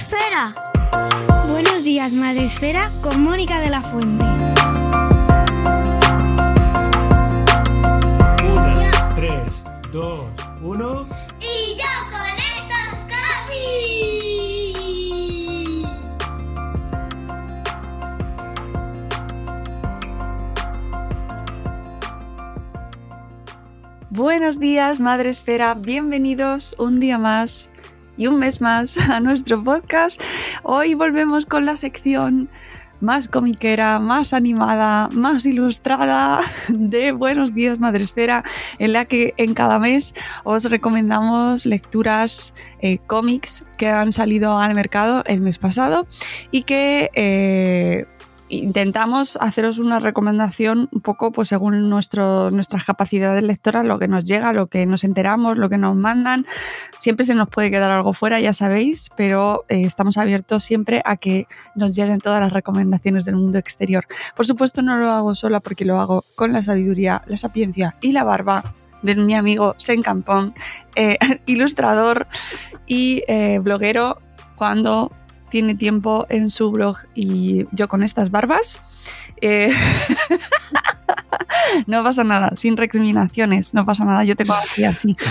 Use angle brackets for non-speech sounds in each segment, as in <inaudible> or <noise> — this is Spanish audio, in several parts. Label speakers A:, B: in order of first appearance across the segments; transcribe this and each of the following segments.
A: Esfera.
B: Buenos días, Madre Esfera, con Mónica de la Fuente.
C: Una, tres, dos, uno.
A: Y yo con estos copies.
D: Buenos días, Madre Esfera. Bienvenidos un día más y un mes más <laughs> a nuestro podcast. Hoy volvemos con la sección más comiquera, más animada, más ilustrada <laughs> de Buenos días, Madre Esfera, en la que en cada mes os recomendamos lecturas, eh, cómics que han salido al mercado el mes pasado y que eh, intentamos haceros una recomendación un poco pues según nuestro, nuestras capacidades lectoras, lo que nos llega, lo que nos enteramos, lo que nos mandan. Siempre se nos puede quedar algo fuera, ya sabéis, pero eh, estamos abiertos siempre a que nos lleguen todas las recomendaciones del mundo exterior. Por supuesto no lo hago sola porque lo hago con la sabiduría, la sapiencia y la barba de mi amigo Sen Campón, eh, <laughs> ilustrador y eh, bloguero cuando tiene tiempo en su blog y yo con estas barbas. eh, <laughs> no pasa nada, sin recriminaciones, no pasa nada, yo tengo aquí así. <laughs>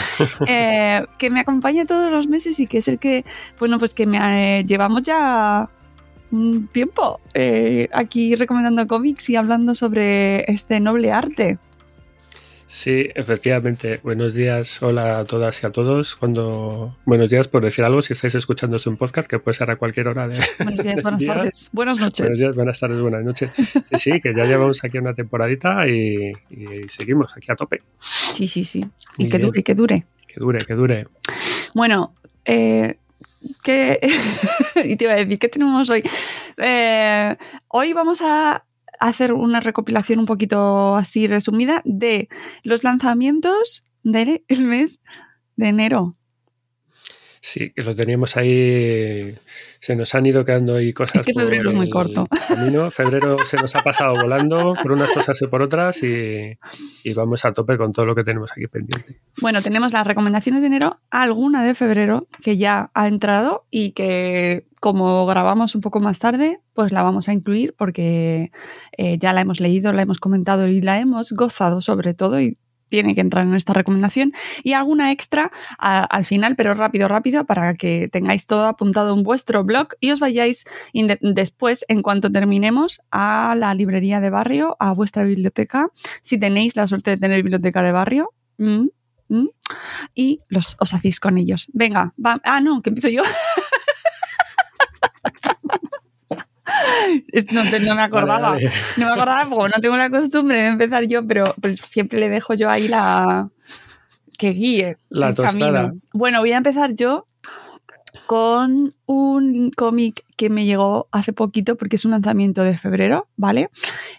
D: Eh, que me acompaña todos los meses y que es el que, bueno, pues que me eh, llevamos ya un tiempo eh, aquí recomendando cómics y hablando sobre este noble arte.
C: Sí, efectivamente. Buenos días, hola a todas y a todos. Cuando buenos días por decir algo si estáis escuchando un podcast que puede ser a cualquier hora de. <laughs>
D: Buenos días, buenas <laughs>
C: Día.
D: tardes, buenas noches.
C: Buenos días, buenas tardes, buenas noches. Sí, sí, que ya llevamos aquí una temporadita y, y seguimos aquí a tope.
D: Sí, sí, sí. Y que dure, que dure.
C: Que dure, que dure.
D: Bueno, eh, ¿qué, <laughs> y te iba a decir, ¿qué tenemos hoy? Eh, hoy vamos a hacer una recopilación un poquito así resumida de los lanzamientos del <laughs> mes de enero.
C: Sí, que lo teníamos ahí. Se nos han ido quedando ahí cosas.
D: Es que febrero es muy corto. <laughs>
C: Camino. Febrero se nos ha pasado volando por unas cosas y por otras y, y vamos a tope con todo lo que tenemos aquí pendiente.
D: Bueno, tenemos las recomendaciones de enero, alguna de febrero que ya ha entrado y que como grabamos un poco más tarde, pues la vamos a incluir porque eh, ya la hemos leído, la hemos comentado y la hemos gozado sobre todo y tiene que entrar en esta recomendación y alguna extra al final, pero rápido, rápido, para que tengáis todo apuntado en vuestro blog y os vayáis después, en cuanto terminemos, a la librería de barrio, a vuestra biblioteca, si tenéis la suerte de tener biblioteca de barrio. mm, mm, y los, os hacéis con ellos. Venga, va. Ah, no, que empiezo yo. <laughs> No, me acordaba.
C: Vale, vale.
D: No me acordaba porque no tengo la costumbre de empezar yo, pero pues siempre le dejo yo ahí la que guíe
C: La
D: el
C: tostada.
D: camino. Bueno, voy a empezar yo con un cómic que me llegó hace poquito porque es un lanzamiento de febrero, ¿vale?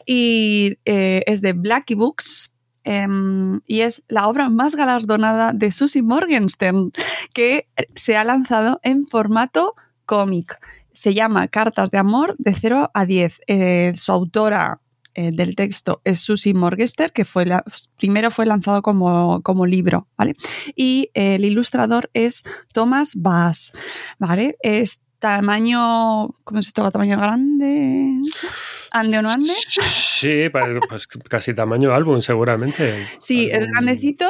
D: Y eh, es de Blackie Books. em, y es la obra más galardonada de Susie Morgenstern, que se ha lanzado en formato cómic. Se llama Cartas de Amor de 0 a 10. Eh, su autora eh, del texto es Susie Morgenstern, que fue la- primero fue lanzado como, como libro, ¿vale? Y eh, el ilustrador es Thomas Bass, ¿vale? Es tamaño, ¿cómo es esto? ¿Tamaño grande? ¿Ande o no ande?
C: Sí, pues casi tamaño álbum, seguramente.
D: Sí, es
C: Álbum-
D: grandecito,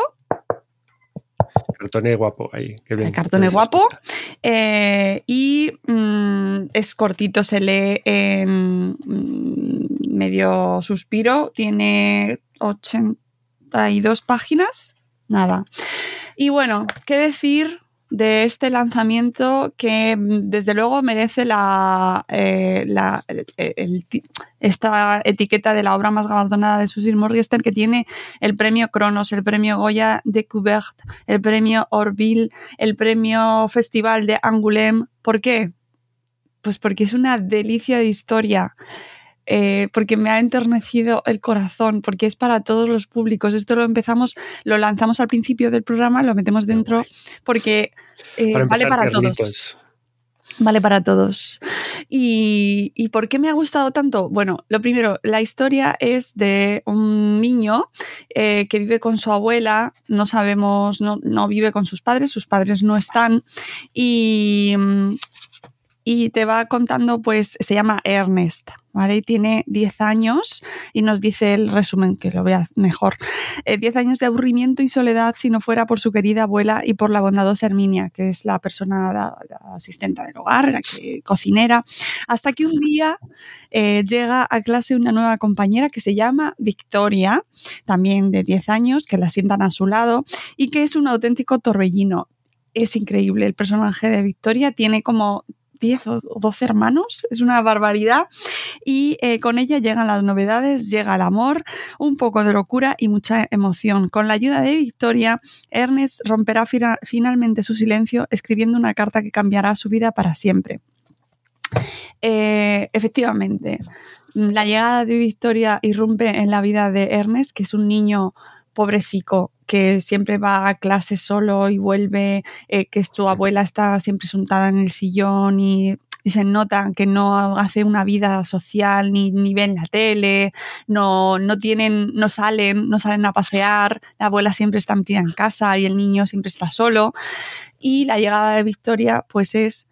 C: Cartón guapo ahí. qué bien.
D: El cartón es guapo. Eh, y mm, es cortito, se lee en mm, medio suspiro, tiene 82 páginas, nada. Y bueno, ¿qué decir de este lanzamiento que mm, desde luego merece la, eh, la- ti- esta etiqueta de la obra más galardonada de Susie Morgenstern que tiene el premio Cronos, el premio Goya de Coubert, el premio Orville, el premio Festival de Angoulême. ¿Por qué? Pues porque es una delicia de historia. Eh, porque me ha enternecido el corazón, porque es para todos los públicos. Esto lo empezamos, lo lanzamos al principio del programa, lo metemos dentro, porque eh,
C: Para
D: vale para todos. Vale para todos. ¿Y, ¿Y por qué me ha gustado tanto? Bueno, lo primero, la historia es de un niño eh, que vive con su abuela, no sabemos, no, no vive con sus padres, sus padres no están y, mm, y te va contando, pues se llama Ernest, ¿vale? Y tiene 10 años y nos dice el resumen, que lo vea mejor. Eh, 10 años de aburrimiento y soledad si no fuera por su querida abuela y por la bondadosa Herminia, que es la persona, la, la asistenta del hogar, la que, cocinera, hasta que un día eh, llega a clase una nueva compañera que se llama Victoria, también de 10 años, que la sientan a su lado y que es un auténtico torbellino. Es increíble, el personaje de Victoria tiene como 10 o 12 hermanos, es una barbaridad. Y eh, con ella llegan las novedades, llega el amor, un poco de locura y mucha emoción. Con la ayuda de Victoria, Ernest romperá fina- finalmente su silencio escribiendo una carta que cambiará su vida para siempre. Eh, efectivamente, la llegada de Victoria irrumpe en la vida de Ernest, que es un niño pobrecico que siempre va a clase solo y vuelve, eh, que su abuela está siempre sentada en el sillón y, y se nota que no hace una vida social ni, ni ven la tele, no, no tienen, no salen, no salen a pasear, la abuela siempre está metida en casa y el niño siempre está solo. Y la llegada de Victoria, pues es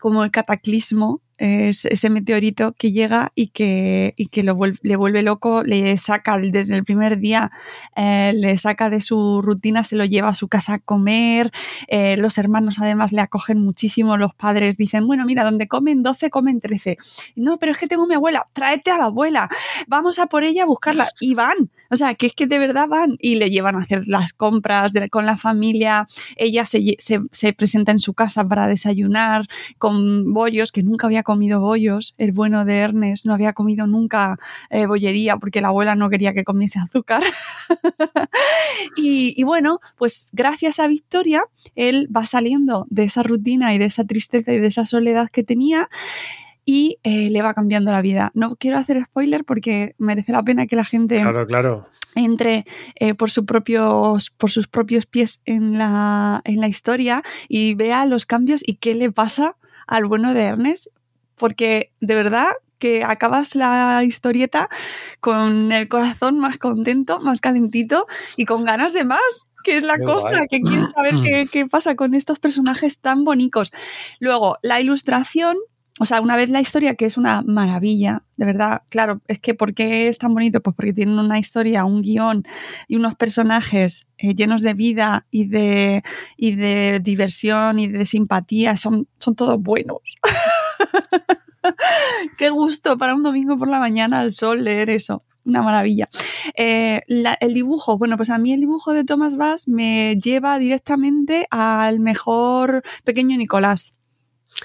D: como el cataclismo, es ese meteorito que llega y que, y que lo vuel- le vuelve loco, le saca desde el primer día, eh, le saca de su rutina, se lo lleva a su casa a comer, eh, los hermanos además le acogen muchísimo, los padres dicen, bueno, mira, donde comen 12, comen 13. No, pero es que tengo mi abuela, tráete a la abuela, vamos a por ella a buscarla. Y van, o sea, que es que de verdad van y le llevan a hacer las compras con la familia, ella se, se- se presenta en su casa para desayunar con bollos, que nunca había comido bollos, el bueno de Ernest no había comido nunca eh, bollería porque la abuela no quería que comiese azúcar. <laughs> y bueno, pues gracias a Victoria, él va saliendo de esa rutina y de esa tristeza y de esa soledad que tenía y eh, le va cambiando la vida. No quiero hacer spoiler porque merece la pena que la gente
C: Claro, claro.
D: entre eh, por, su propios, por sus propios pies en la, en la historia y vea los cambios y qué le pasa al bueno de Ernest, porque de verdad que acabas la historieta con el corazón más contento, más calentito y con ganas de más, que es la
C: Qué
D: cosa,
C: guay.
D: que quieres saber qué, qué pasa con estos personajes tan bonitos. Luego, la ilustración, o sea, una vez la historia, que es una maravilla, de verdad, claro, es que ¿por qué es tan bonito? Pues porque tienen una historia, un guion y unos personajes eh, llenos de vida y de, y de diversión y de simpatía, son, son todos buenos. <laughs> Qué gusto para un domingo por la mañana al sol leer eso. Una maravilla. Eh, el dibujo, bueno, pues a mí el dibujo de Thomas Bass me lleva directamente al mejor pequeño Nicolás.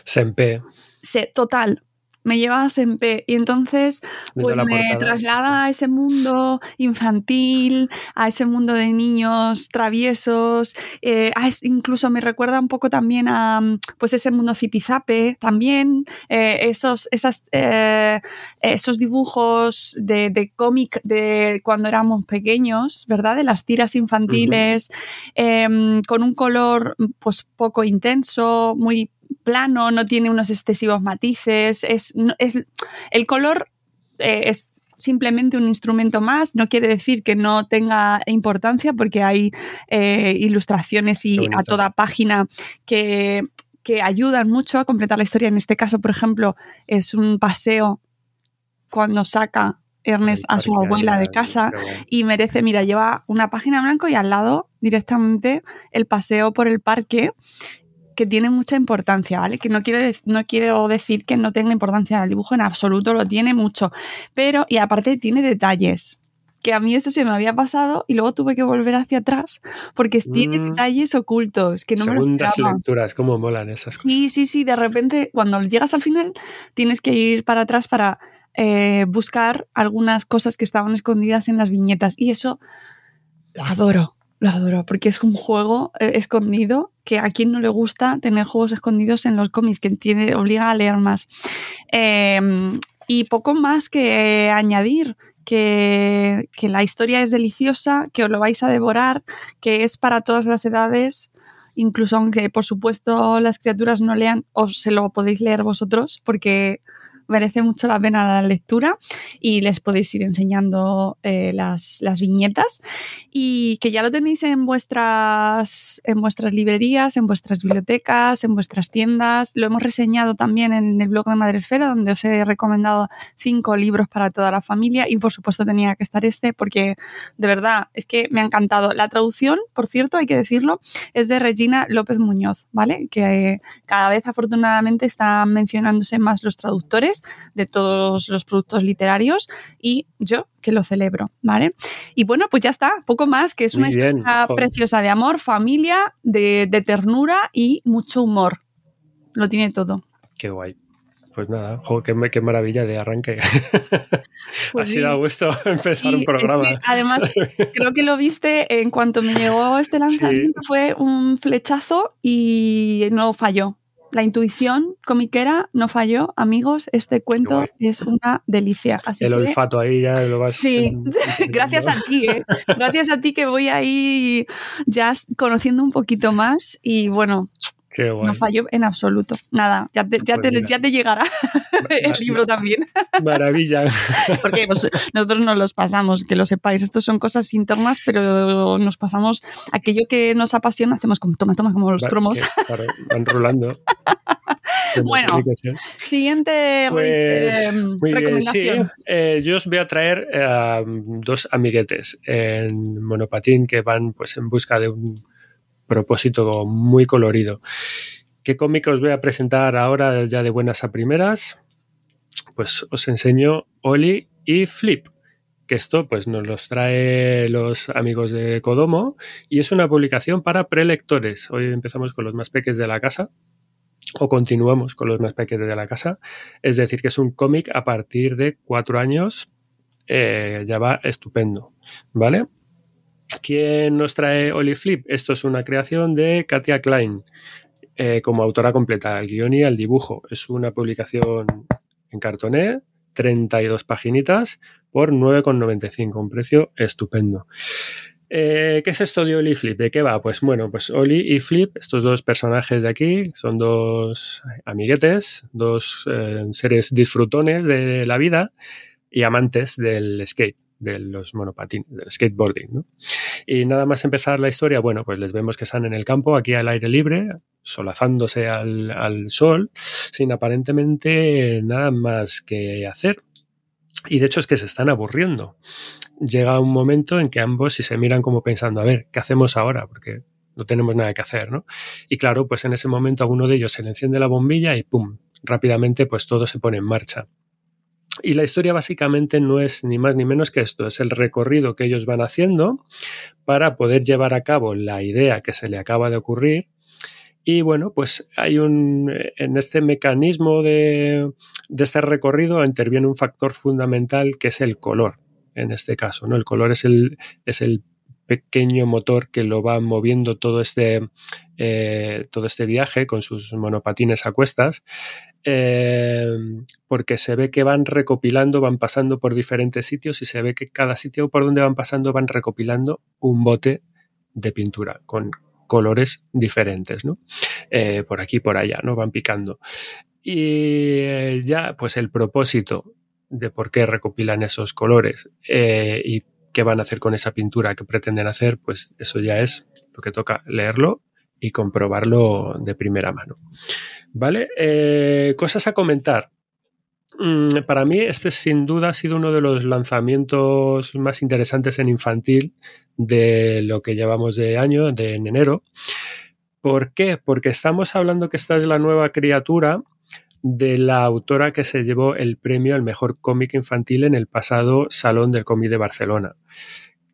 C: Sempe.
D: Se, total. me lleva a Sempe y entonces pues me traslada a ese mundo infantil, a ese mundo de niños traviesos, eh, a es- incluso me recuerda un poco también a pues ese mundo zipizape también, eh, esos, esas, eh, esos dibujos de, de cómic de cuando éramos pequeños, ¿verdad? De las tiras infantiles, em, con un color pues poco intenso, muy plano, no tiene unos excesivos matices, es, no- es el color eh, es simplemente un instrumento más, no quiere decir que no tenga importancia porque hay eh, ilustraciones y a toda página que, que ayudan mucho a completar la historia. En este caso, por ejemplo, es un paseo cuando saca Ernest a su abuela de casa y merece, mira, lleva una página en blanco y al lado directamente el paseo por el parque que tiene mucha importancia, ¿vale? Que no quiero, no quiero decir que no tenga importancia el dibujo, en absoluto lo tiene mucho, pero y aparte tiene detalles, que a mí eso se me había pasado y luego tuve que volver hacia atrás porque tiene
C: Mm.
D: detalles ocultos que no me lo
C: Segundas
D: esperaba.
C: lecturas, cómo molan esas cosas.
D: Sí, sí, sí, de repente cuando llegas al final tienes que ir para atrás para eh, buscar algunas cosas que estaban escondidas en las viñetas y eso lo adoro, lo adoro, porque es un juego eh, escondido que a quien no le gusta tener juegos escondidos en los cómics, que tiene, obliga a leer más. Eh, y poco más que añadir. Que, que la historia es deliciosa, que os lo vais a devorar, que es para todas las edades, incluso aunque por supuesto las criaturas no lean, os se lo podéis leer vosotros porque merece mucho la pena la lectura y les podéis ir enseñando eh, las, las viñetas y que ya lo tenéis en vuestras, en vuestras librerías, en vuestras bibliotecas, en vuestras tiendas. Lo hemos reseñado también en el blog de Madresfera, donde os he recomendado cinco libros para toda la familia y por supuesto tenía que estar este porque de verdad es que me ha encantado. La traducción, por cierto, hay que decirlo, es de Regina López Muñoz, ¿vale? Que eh, cada vez afortunadamente están mencionándose más los traductores de todos los productos literarios y yo que lo celebro, ¿vale? Y bueno, pues ya está, poco más, que es una
C: bien,
D: historia
C: joder.
D: preciosa de amor, familia, de, de ternura y mucho humor. Lo tiene todo.
C: Qué guay. Pues nada, jo, qué, qué maravilla de arranque. <laughs>
D: Pues
C: ha sido
D: sí.
C: a gusto <laughs> empezar un
D: es
C: programa.
D: que, además, <laughs> creo que lo viste en cuanto me llegó este lanzamiento, fue un flechazo y no falló. La intuición comiquera no falló, amigos. Este cuento es una delicia. Así
C: El
D: que,
C: olfato ahí ya lo vas.
D: Sí,
C: en- <laughs>
D: gracias a ti, ¿eh? gracias a ti que voy ahí ya conociendo un poquito más y bueno,
C: Qué guay.
D: no falló en absoluto. Nada, ya te, ya te, ya te llegará <laughs> el libro también.
C: Maravilla. <laughs>
D: Porque pues, nosotros nos los pasamos, que lo sepáis. Estos son cosas internas, pero nos pasamos aquello que nos apasiona, hacemos como toma, toma, como los
C: Va-
D: cromos.
C: que, <laughs> van rulando. Como
D: Bueno. Siguiente
C: Pues,
D: eh,
C: sí.
D: recomendación.
C: Eh, yo os voy a traer eh, dos amiguetes en monopatín que van pues en busca de un propósito muy colorido. ¿Qué cómic os voy a presentar ahora ya de buenas a primeras? Pues os enseño Oli y Flip. Que esto pues nos los trae los amigos de Kodomo y es una publicación para prelectores. Hoy empezamos con los más peques de la casa o continuamos con los más pequeños de la casa. Es decir, que es un cómic a partir de cuatro años. eh, ya va estupendo, ¿vale? ¿Quién nos trae Oli Flip? Esto es una creación de Katia Klein eh, como autora completa, al guion y al dibujo. Es una publicación en cartoné, 32 paginitas por 9,95, un precio estupendo. Eh, ¿Qué es esto de Oli Flip? ¿De qué va? Pues bueno, pues Oli y Flip, estos dos personajes de aquí, son dos amiguetes, dos eh, seres disfrutones de la vida y amantes del skate, de los monopatines, del skateboarding. ¿no? Y nada más empezar la historia, bueno, pues les vemos que están en el campo, aquí al aire libre, solazándose al, al sol, sin aparentemente nada más que hacer. Y de hecho es que se están aburriendo llega un momento en que ambos si se miran como pensando, a ver, ¿qué hacemos ahora? Porque no tenemos nada que hacer, ¿no? Y claro, pues en ese momento a uno de ellos se le enciende la bombilla y ¡pum! Rápidamente pues todo se pone en marcha. Y la historia básicamente no es ni más ni menos que esto, es el recorrido que ellos van haciendo para poder llevar a cabo la idea que se le acaba de ocurrir Y bueno, pues hay un, en este mecanismo de, de este recorrido interviene un factor fundamental que es el color, en este caso, ¿no? El color es el, es el pequeño motor que lo va moviendo todo este, eh, todo este viaje con sus monopatines a cuestas, eh, porque se ve que van recopilando, van pasando por diferentes sitios y se ve que cada sitio por donde van pasando van recopilando un bote de pintura con colores diferentes, ¿no? Eh, por aquí, por allá, ¿no? Van picando. Y ya, pues el propósito de por qué recopilan esos colores y qué van a hacer con esa pintura que pretenden hacer, pues eso ya es lo que toca leerlo y comprobarlo de primera mano. ¿Vale? Eh, cosas a comentar. Mm, para mí este sin duda ha sido uno de los lanzamientos más interesantes en infantil de lo que llevamos de año, de en enero. ¿Por qué? Porque estamos hablando que esta es la nueva criatura de la autora que se llevó el premio al mejor cómic infantil en el pasado Salón del Cómic de Barcelona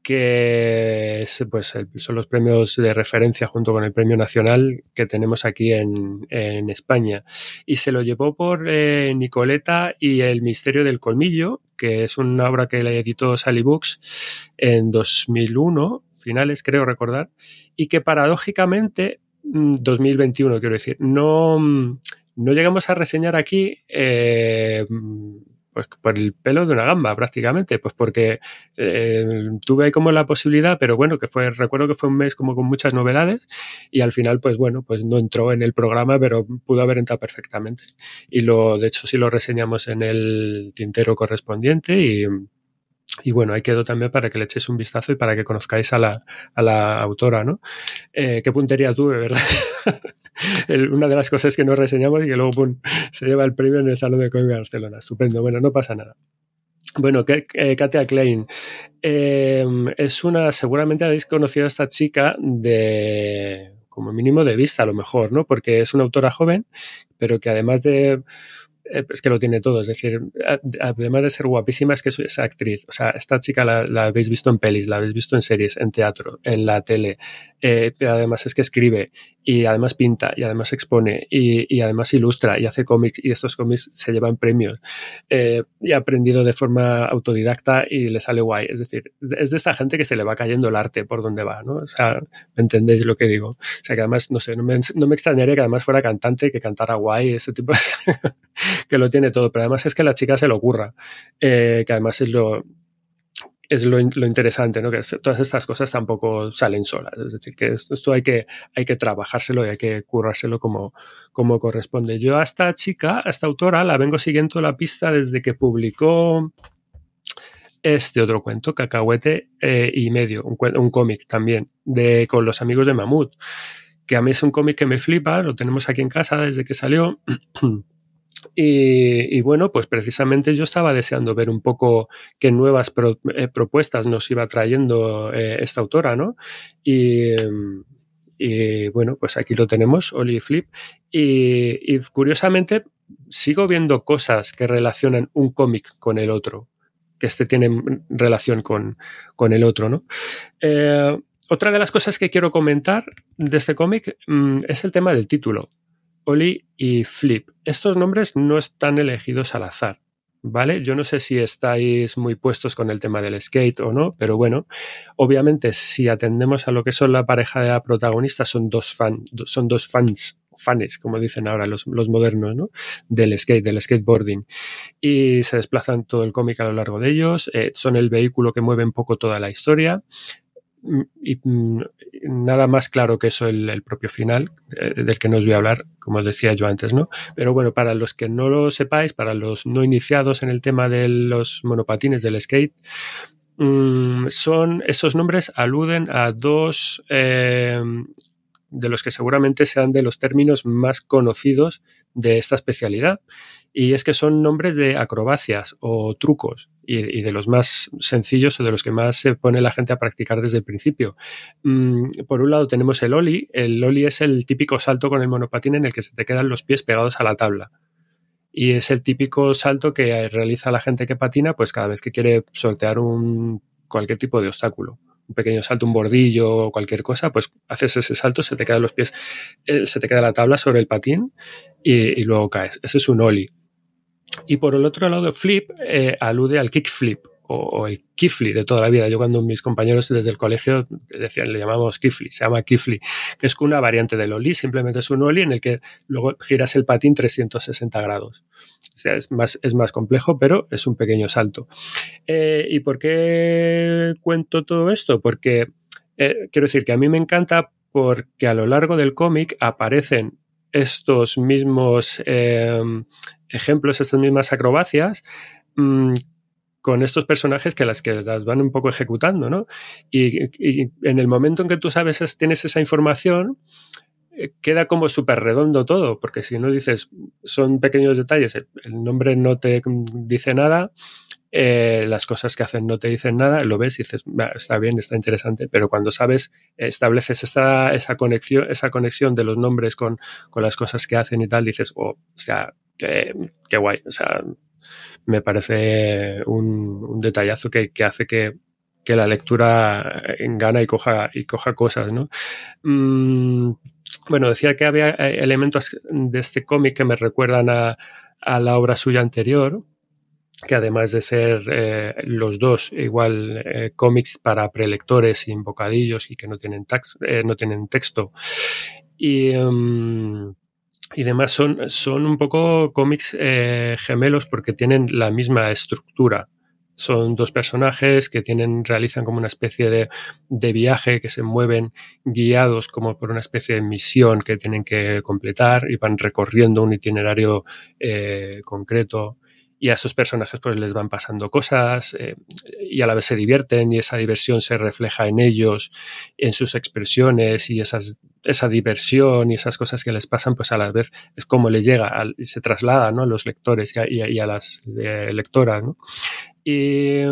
C: que pues, son los premios de referencia junto con el premio nacional que tenemos aquí en, España. Y se lo llevó por eh, Nicoleta y El Misterio del Colmillo, que es una obra que le editó Sally Books en 2001, finales creo recordar, y que paradójicamente, 2021 mm, quiero decir, no mm, no llegamos a reseñar aquí eh, pues por el pelo de una gamba prácticamente, pues porque eh, tuve ahí como la posibilidad, pero bueno, que fue, recuerdo que fue un mes como con muchas novedades y al final pues bueno, pues no entró en el programa, pero pudo haber entrado perfectamente. Y lo, de hecho sí lo reseñamos en el tintero correspondiente y, y bueno, ahí quedó también para que le echéis un vistazo y para que conozcáis a la, a la autora, ¿no? Eh, qué puntería tuve, ¿verdad? <laughs> una de las cosas que nos reseñamos y que luego pum, se lleva el premio en el Salón de Cómic de Barcelona. Estupendo. Bueno, no pasa nada. Bueno, eh, Katia Klein eh, es una, seguramente habéis conocido a esta chica de, como mínimo de vista a lo mejor, ¿no? Porque es una autora joven, pero que además de es que lo tiene todo. Es decir, además de ser guapísima, es que es actriz. O sea, esta chica la, habéis visto en pelis, la habéis visto en series, en teatro, en la tele. Eh, además es que escribe y además pinta y además expone y, además ilustra y hace cómics y estos cómics se llevan premios. Eh, y ha aprendido de forma autodidacta y le sale guay. Es decir, es de esta gente que se le va cayendo el arte por donde va, ¿no? O sea, ¿me entendéis lo que digo? O sea, que además, no sé, no me, no me extrañaría que además fuera cantante, que cantara guay, ese tipo de <laughs> que lo tiene todo, pero además es que la chica se lo ocurra, eh, que además es lo, es lo, interesante, ¿no? Que todas estas cosas tampoco salen solas. Es decir, que esto hay que, hay que trabajárselo y hay que currárselo como, como corresponde. Yo a esta chica, a esta autora, la vengo siguiendo la pista desde que publicó este otro cuento, Cacahuete eh, y medio, un, un cómic también, de, con los amigos de Mamut, que a mí es un cómic que me flipa, lo tenemos aquí en casa desde que salió. Y, bueno, pues precisamente yo estaba deseando ver un poco qué nuevas eh, propuestas nos iba trayendo eh, esta autora, ¿no? Y, bueno, pues aquí lo tenemos, Oli Flip. Y, curiosamente sigo viendo cosas que relacionan un cómic con el otro, que este tiene relación con, con el otro, ¿no? Eh, otra de las cosas que quiero comentar de este cómic mm, es el tema del título. Oli y Flip. Estos nombres no están elegidos al azar, ¿vale? Yo no sé si estáis muy puestos con el tema del skate o no, pero bueno, obviamente si atendemos a lo que son la pareja de protagonistas, son dos, fans, son dos fans, fans, como dicen ahora los, modernos, ¿no? Del skate, del skateboarding. Y se desplazan todo el cómic a lo largo de ellos, eh, son el vehículo que mueve un poco toda la historia y mm, nada más claro que eso el, propio final eh, del que no os voy a hablar, como os decía yo antes, ¿no? Pero bueno, para los que no lo sepáis, para los no iniciados en el tema de los monopatines del skate, mm, son esos nombres aluden a dos eh, de los que seguramente sean de los términos más conocidos de esta especialidad y es que son nombres de acrobacias o trucos y, de los más sencillos o de los que más se pone la gente a practicar desde el principio. Mm, por un lado tenemos el oli. El oli es el típico salto con el monopatín en el que se te quedan los pies pegados a la tabla. Y es el típico salto que realiza la gente que patina pues cada vez que quiere sortear un, cualquier tipo de obstáculo un pequeño salto, un bordillo o cualquier cosa, pues haces ese salto, se te quedan los pies, eh, se te queda la tabla sobre el patín y, luego caes. Ese es un ollie. Y por el otro lado, flip eh, alude al kickflip o, el kifli de toda la vida. Yo cuando mis compañeros desde el colegio decían, le llamamos kifli, se llama kifli, que es una variante del ollie, simplemente es un ollie en el que luego giras el patín 360 grados. O sea, es más, es más complejo, pero es un pequeño salto. Eh, ¿Y por qué cuento todo esto? Porque eh, quiero decir que a mí me encanta porque a lo largo del cómic aparecen estos mismos eh, ejemplos, estas mismas acrobacias, mmm, con estos personajes que las que las van un poco ejecutando, ¿no? Y, en el momento en que tú sabes, tienes esa información, eh, queda como súper redondo todo, porque si no dices, son pequeños detalles, el, el nombre no te dice nada, eh, las cosas que hacen no te dicen nada, lo ves y dices, está bien, está interesante, pero cuando sabes, estableces esa, esa, conexión, esa conexión de los nombres con, con las cosas que hacen y tal, dices, oh, o sea, qué, qué guay, o sea, me parece un, un detallazo que, que hace que, que, la lectura engana y coja, y coja cosas, ¿no? Mm, bueno, decía que había elementos de este cómic que me recuerdan a, a, la obra suya anterior, que además de ser eh, los dos igual eh, cómics para prelectores sin bocadillos y que no tienen, tax, eh, no tienen texto. Y, um, y demás son, son un poco cómics eh, gemelos porque tienen la misma estructura. Son dos personajes que tienen, realizan como una especie de, de, viaje, que se mueven guiados como por una especie de misión que tienen que completar y van recorriendo un itinerario eh, concreto y a esos personajes pues les van pasando cosas eh, y a la vez se divierten y esa diversión se refleja en ellos, en sus expresiones y esas, esa diversión y esas cosas que les pasan pues a la vez es como le llega y se traslada ¿no? a los lectores a, a, y a las eh, lectoras. ¿no? Y,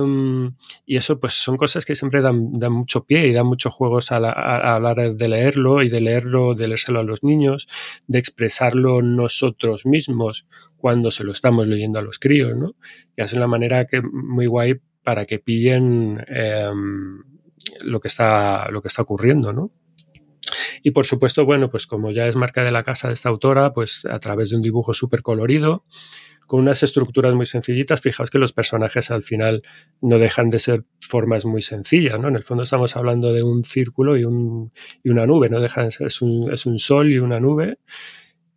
C: y, eso pues son cosas que siempre dan, mucho pie y dan muchos juegos a la, de leerlo y de leerlo, de leérselo a los niños, de expresarlo nosotros mismos cuando se lo estamos leyendo a los críos, ¿no? Y es una manera que muy guay para que pillen eh, lo que está lo que está ocurriendo, ¿no? Y por supuesto, bueno, pues como ya es marca de la casa de esta autora, pues a través de un dibujo súper colorido, con unas estructuras muy sencillitas. Fijaos que los personajes al final no dejan de ser formas muy sencillas, ¿no? En el fondo estamos hablando de un círculo y, un, y una nube, no dejan de ser, es un, es un sol y una nube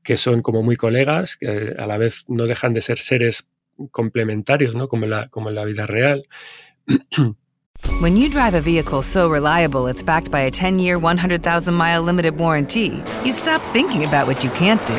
C: que son como muy colegas, que a la vez no dejan de ser seres complementarios, ¿no? Como en la, como en la vida real. <clears throat>
E: When you drive a vehicle so reliable it's backed by a 10-year, 100,000-mile limited warranty, you stop thinking about what you can't do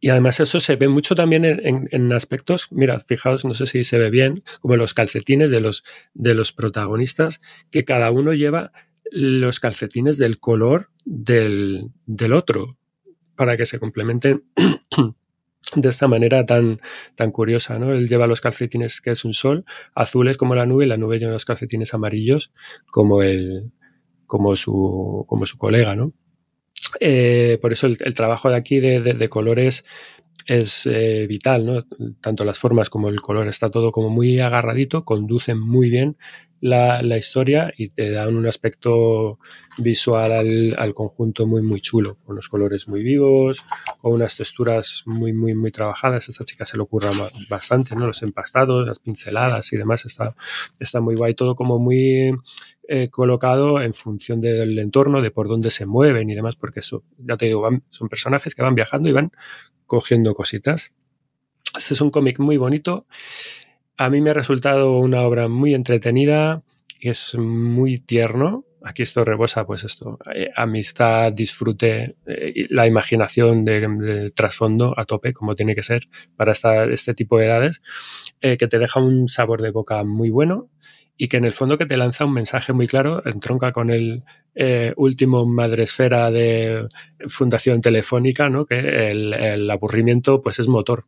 C: Y además eso se ve mucho también en, en, aspectos, mira, fijaos, no sé si se ve bien, como los calcetines de los, de los protagonistas, que cada uno lleva los calcetines del color del, del otro, para que se complementen <clears throat> de esta manera tan, tan curiosa, ¿no? Él lleva los calcetines que es un sol, azules como la nube, y la nube lleva los calcetines amarillos como el, como su, como su colega, ¿no? Eh, por eso el, trabajo de aquí de, colores es eh, vital, ¿no? Tanto las formas como el color está todo como muy agarradito, conducen muy bien la, historia y te dan un aspecto visual al, conjunto muy muy chulo, con los colores muy vivos, con unas texturas muy muy muy trabajadas. Esta chica se le ocurra bastante, ¿no? Los empastados, las pinceladas y demás está, está muy guay, todo como muy eh, colocado en función de, del entorno, de por dónde se mueven y demás, porque eso, ya te digo, van, son personajes que van viajando y van cogiendo cositas. Este es un cómic muy bonito. A mí me ha resultado una obra muy entretenida, es muy tierno. Aquí esto rebosa, pues esto, eh, amistad, disfrute, eh, la imaginación del trasfondo a tope, como tiene que ser para esta, este tipo de edades, eh, que te deja un sabor de boca muy bueno y que en el fondo que te lanza un mensaje muy claro, entronca con el último madresfera de Fundación Telefónica, ¿no? que el, aburrimiento pues es motor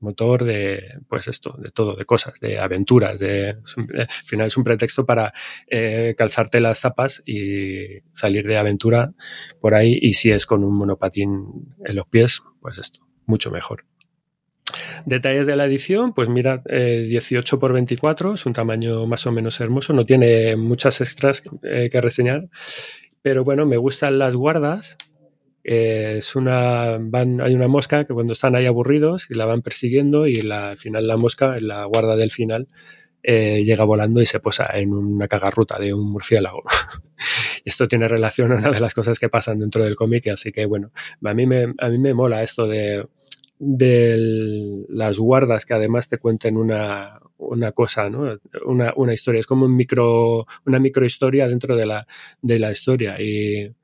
C: motor de, pues esto, de todo, de cosas, de aventuras, de, al final es un pretexto para eh, calzarte las zapas y salir de aventura por ahí y si es con un monopatín en los pies, pues esto, mucho mejor. Detalles de la edición, pues mira, 18 x 24, es un tamaño más o menos hermoso, no tiene muchas extras eh, que reseñar, pero bueno, me gustan las guardas, eh, es una, van, hay una mosca que cuando están ahí aburridos y la van persiguiendo y la, al final la mosca, en la guarda del final, eh, llega volando y se posa en una cagarruta de un murciélago. <laughs> esto tiene relación a una de las cosas que pasan dentro del cómic, así que bueno, a mí me, a mí me mola esto de, de las guardas que además te cuenten una, una cosa, ¿no? una, una, historia. Es como un micro, una microhistoria dentro de la, de la historia. Y,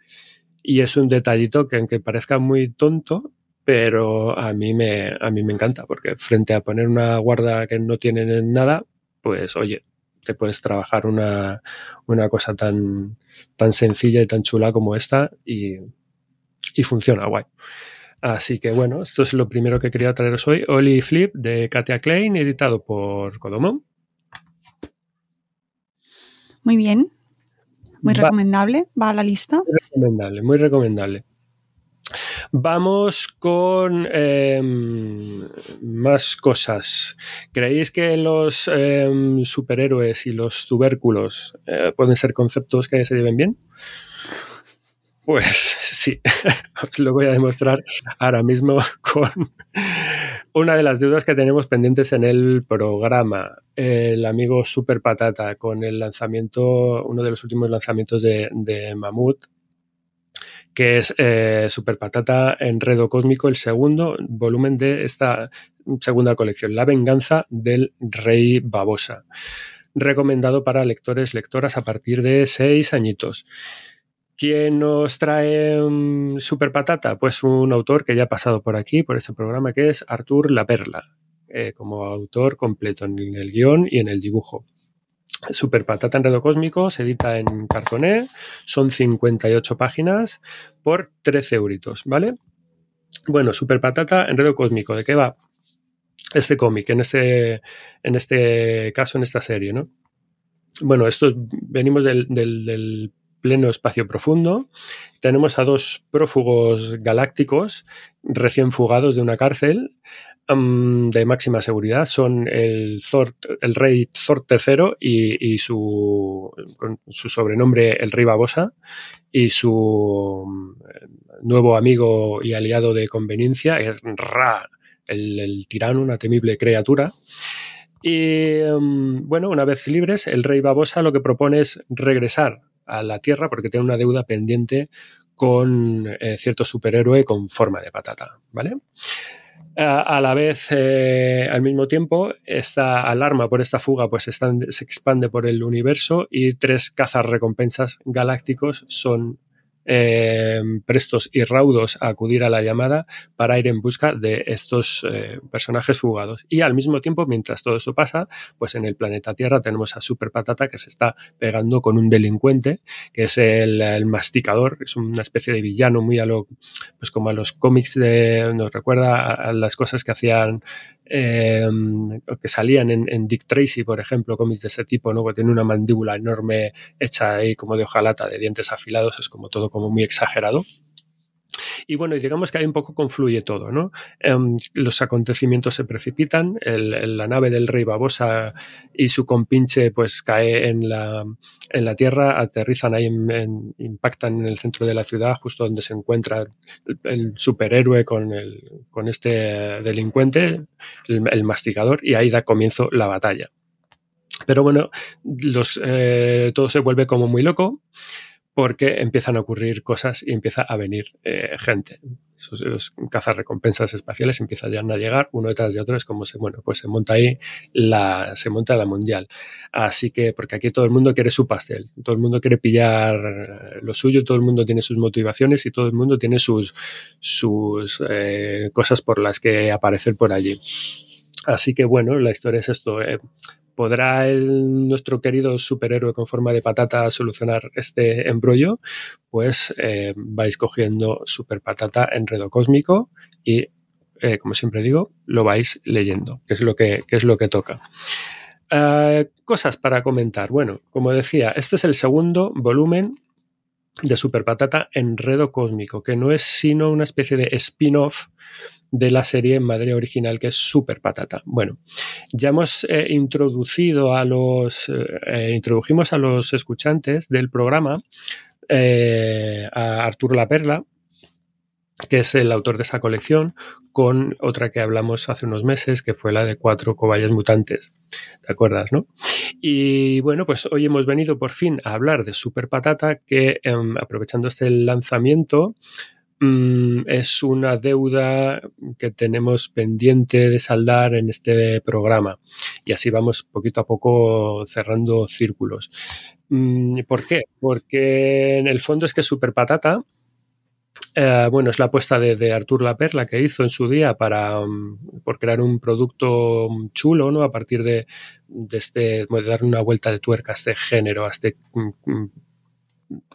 C: y es un detallito que aunque parezca muy tonto, pero a mí me, a mí me encanta, porque frente a poner una guarda que no tiene nada, pues oye, te puedes trabajar una, una cosa tan, tan sencilla y tan chula como esta y, y funciona guay. Así que bueno, esto es lo primero que quería traeros hoy. Oli Flip de Katia Klein, editado por Codomón.
D: Muy bien. Muy recomendable, va a la lista.
C: Muy recomendable, muy recomendable. Vamos con em, más cosas. ¿Creéis que los em, superhéroes y los tubérculos eh, pueden ser conceptos que se lleven bien? Pues sí, os lo voy a demostrar ahora mismo <laughs> con una de las dudas que tenemos pendientes en el programa. El amigo Super Patata con el lanzamiento, uno de los últimos lanzamientos de, de Mamut, que es eh, Super Patata Enredo Cósmico, el segundo volumen de esta segunda colección, La venganza del Rey Babosa. Recomendado para lectores, lectoras a partir de seis añitos. ¿Quién nos trae um, Super Patata? Pues un autor que ya ha pasado por aquí, por este programa, que es Artur La Perla, eh, como autor completo en el guion y en el dibujo. Super Patata Enredo Cósmico se edita en cartoné, son 58 páginas por 13 euritos, ¿vale? Bueno, Super Patata Enredo Cósmico, ¿de qué va? Este cómic, en este, en este caso, en esta serie, ¿no? Bueno, esto venimos del pleno espacio profundo. Tenemos a dos prófugos galácticos recién fugados de una cárcel de máxima seguridad. Son el, el rey Thor III y, su, su, sobrenombre el rey Babosa y su mm, nuevo amigo y aliado de conveniencia es Ra, el, el tirano, una temible criatura. Y bueno, una vez libres, el rey Babosa lo que propone es regresar a la Tierra porque tiene una deuda pendiente con eh, cierto superhéroe con forma de patata, ¿vale? A, la vez, eh, al mismo tiempo, esta alarma por esta fuga pues se expande por el universo y tres cazas recompensas galácticos son Em, prestos y raudos a acudir a la llamada para ir en busca de estos eh, personajes fugados. Y al mismo tiempo, mientras todo esto pasa, pues en el planeta Tierra tenemos a Super Patata que se está pegando con un delincuente, que es el, masticador, es una especie de villano muy a lo, pues como a los cómics de, nos recuerda a, las cosas que hacían, em, que salían en, Dick Tracy, por ejemplo, cómics de ese tipo, ¿no? que tiene una mandíbula enorme hecha ahí como de hojalata, de dientes afilados, es como todo como muy exagerado. Y bueno, digamos que ahí un poco confluye todo, ¿no? Em, los acontecimientos se precipitan, la nave del rey Babosa y su compinche pues cae en la, en la tierra, aterrizan ahí, impactan en el centro de la ciudad, justo donde se encuentra el, superhéroe con, el, con este delincuente, el, el mastigador, y ahí da comienzo la batalla. Pero bueno, los, eh, todo se vuelve como muy loco porque empiezan a ocurrir cosas y empieza a venir eh, gente. Esos, los cazarrecompensas espaciales empiezan a llegar uno detrás de otro. Es como se, bueno, pues se monta ahí la, se monta la mundial. Así que, porque aquí todo el mundo quiere su pastel, todo el mundo quiere pillar lo suyo, todo el mundo tiene sus motivaciones y todo el mundo tiene sus, sus eh, cosas por las que aparecer por allí. Así que bueno, la historia es esto. Eh, ¿Podrá el, nuestro querido superhéroe con forma de patata solucionar este embrollo? Pues eh, vais cogiendo super patata enredo cósmico y, eh, como siempre digo, lo vais leyendo, que es lo que, es lo que toca. Uh, cosas para comentar. Bueno, como decía, este es el segundo volumen de Super Patata Enredo Cósmico, que no es sino una especie de spin-off de la serie madre original que es Super Patata. Bueno, ya hemos eh, introducido a los eh, eh, introdujimos a los escuchantes del programa a Arturo La Perla, que es el autor de esa colección, con otra que hablamos hace unos meses, que fue la de cuatro cobayas mutantes. ¿Te acuerdas, no? Y bueno, pues hoy hemos venido por fin a hablar de Super Patata, que em, aprovechando este lanzamiento, es una deuda que tenemos pendiente de saldar en este programa. Y así vamos poquito a poco cerrando círculos. Mm, ¿Por qué? Porque en el fondo es que Super Patata, eh, bueno, es la apuesta de, Artur La Perla que hizo en su día para mm, por crear un producto chulo, ¿no? A partir de, de este, de dar una vuelta de tuerca a este género, a este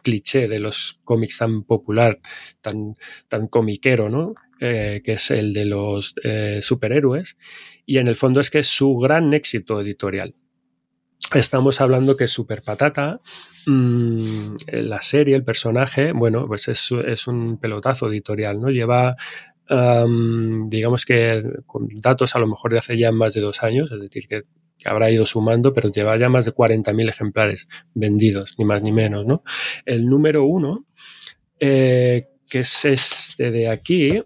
C: cliché de los cómics tan popular, tan, tan comiquero, ¿no? Eh, que es el de los eh, superhéroes, y en el fondo es que es su gran éxito editorial. Estamos hablando que Super Patata, mmm, la serie, el personaje, bueno, pues es, es un pelotazo editorial, ¿no? Lleva digamos que con datos a lo mejor de hace ya más de dos años, es decir, que que habrá ido sumando, pero lleva ya más de 40.000 ejemplares vendidos, ni más ni menos, ¿no? El número uno, eh, que es este de aquí,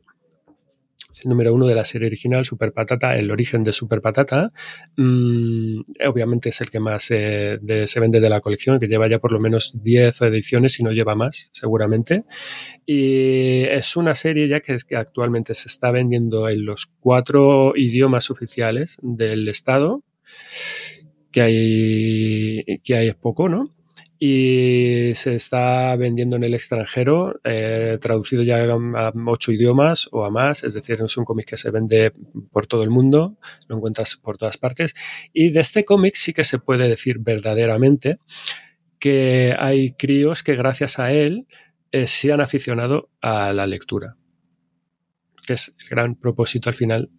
C: el número uno de la serie original, Super Patata, el origen de Super Patata, mmm, obviamente es el que más eh, de, se vende de la colección, que lleva ya por lo menos 10 ediciones, si no lleva más, seguramente. Y es una serie ya que actualmente se está vendiendo en los cuatro idiomas oficiales del Estado, que hay, que hay poco, ¿no? y se está vendiendo en el extranjero, eh, traducido ya a ocho idiomas o a más, es decir, es un cómic que se vende por todo el mundo, lo encuentras por todas partes. Y de este cómic sí que se puede decir verdaderamente que hay críos que gracias a él eh, se han aficionado a la lectura, que es el gran propósito al final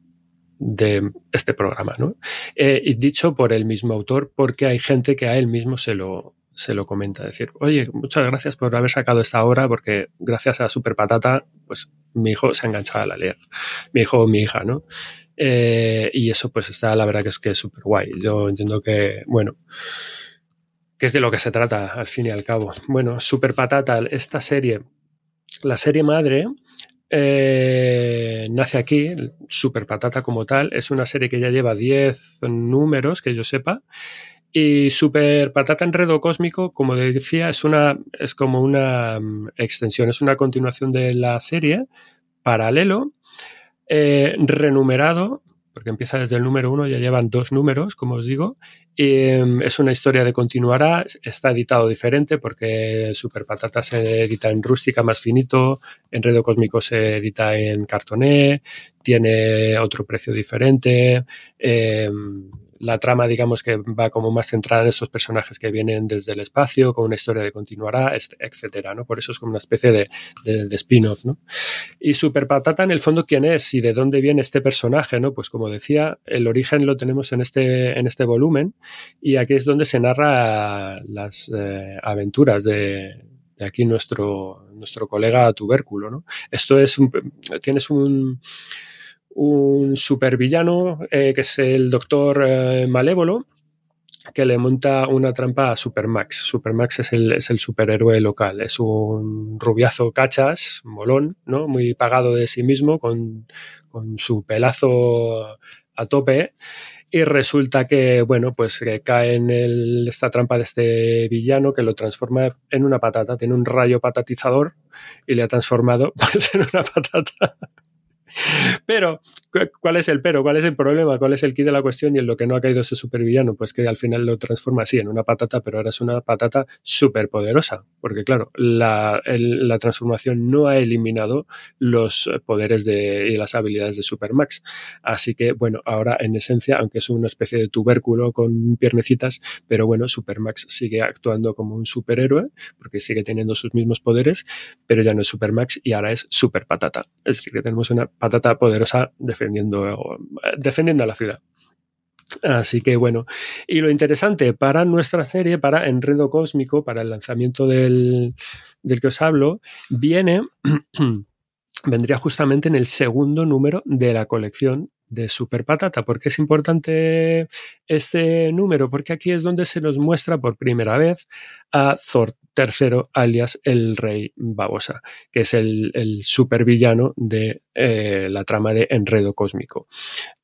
C: de este programa, ¿no? Eh, y dicho por el mismo autor, porque hay gente que a él mismo se lo, se lo comenta, decir, oye, muchas gracias por haber sacado esta obra, porque gracias a Super Patata, pues mi hijo se ha enganchado a la leer, mi hijo o mi hija, ¿no? Eh, y eso pues está, la verdad que es que es súper guay. Yo entiendo que, bueno, que es de lo que se trata al fin y al cabo. Bueno, Super Patata, esta serie, la serie madre, eh, nace aquí, Super Patata como tal, es una serie que ya lleva 10 números, que yo sepa, y Super Patata Enredo Cósmico, como decía, es, una, es como una mm, extensión, es una continuación de la serie, paralelo, eh, renumerado, porque empieza desde el número uno, ya llevan dos números, como os digo, y em, es una historia de continuará, está editado diferente porque Super Patata se edita en rústica más finito, Enredo Cósmico se edita en cartoné, tiene otro precio diferente, eh, la trama, digamos que va como más centrada en esos personajes que vienen desde el espacio, con una historia de continuará, etcétera, ¿no? Por eso es como una especie de, de, spin-off, ¿no? Y Super Patata, en el fondo, ¿quién es y de dónde viene este personaje, ¿no? Pues como decía, el origen lo tenemos en este, en este volumen y aquí es donde se narra las eh, aventuras de, aquí nuestro, nuestro colega tubérculo, ¿no? Esto es un, tienes un un supervillano eh, que es el doctor eh, malévolo que le monta una trampa a Supermax. Supermax es el, es el superhéroe local, es un rubiazo cachas, molón, ¿no? muy pagado de sí mismo, con, con su pelazo a tope y resulta que, bueno, pues que cae en esta trampa de este villano que lo transforma en una patata. Tiene un rayo patatizador y le ha transformado <laughs> pues, en una patata. Pero, ¿cu- ¿cuál es el pero? ¿Cuál es el problema? ¿Cuál es el kit de la cuestión y en lo que no ha caído ese supervillano? Pues que al final lo transforma así en una patata, pero ahora es una patata súper poderosa. Porque, claro, la, el- la transformación no ha eliminado los poderes de, y las habilidades de Supermax. Así que, bueno, ahora en esencia, aunque es una especie de tubérculo con piernecitas, pero bueno, Supermax sigue actuando como un superhéroe, porque sigue teniendo sus mismos poderes, pero ya no es Supermax y ahora es Super Patata. Es decir, que tenemos una patata poderosa defendiendo, defendiendo a la ciudad. Así que bueno, y lo interesante para nuestra serie, para Enredo Cósmico, para el lanzamiento del, del que os hablo, viene, <clears throat> vendría justamente en el segundo número de la colección de Super Patata. ¿Por qué es importante este número? Porque aquí es donde se nos muestra por primera vez a Thor III, alias el Rey Babosa, que es el, el supervillano de eh, la trama de Enredo Cósmico.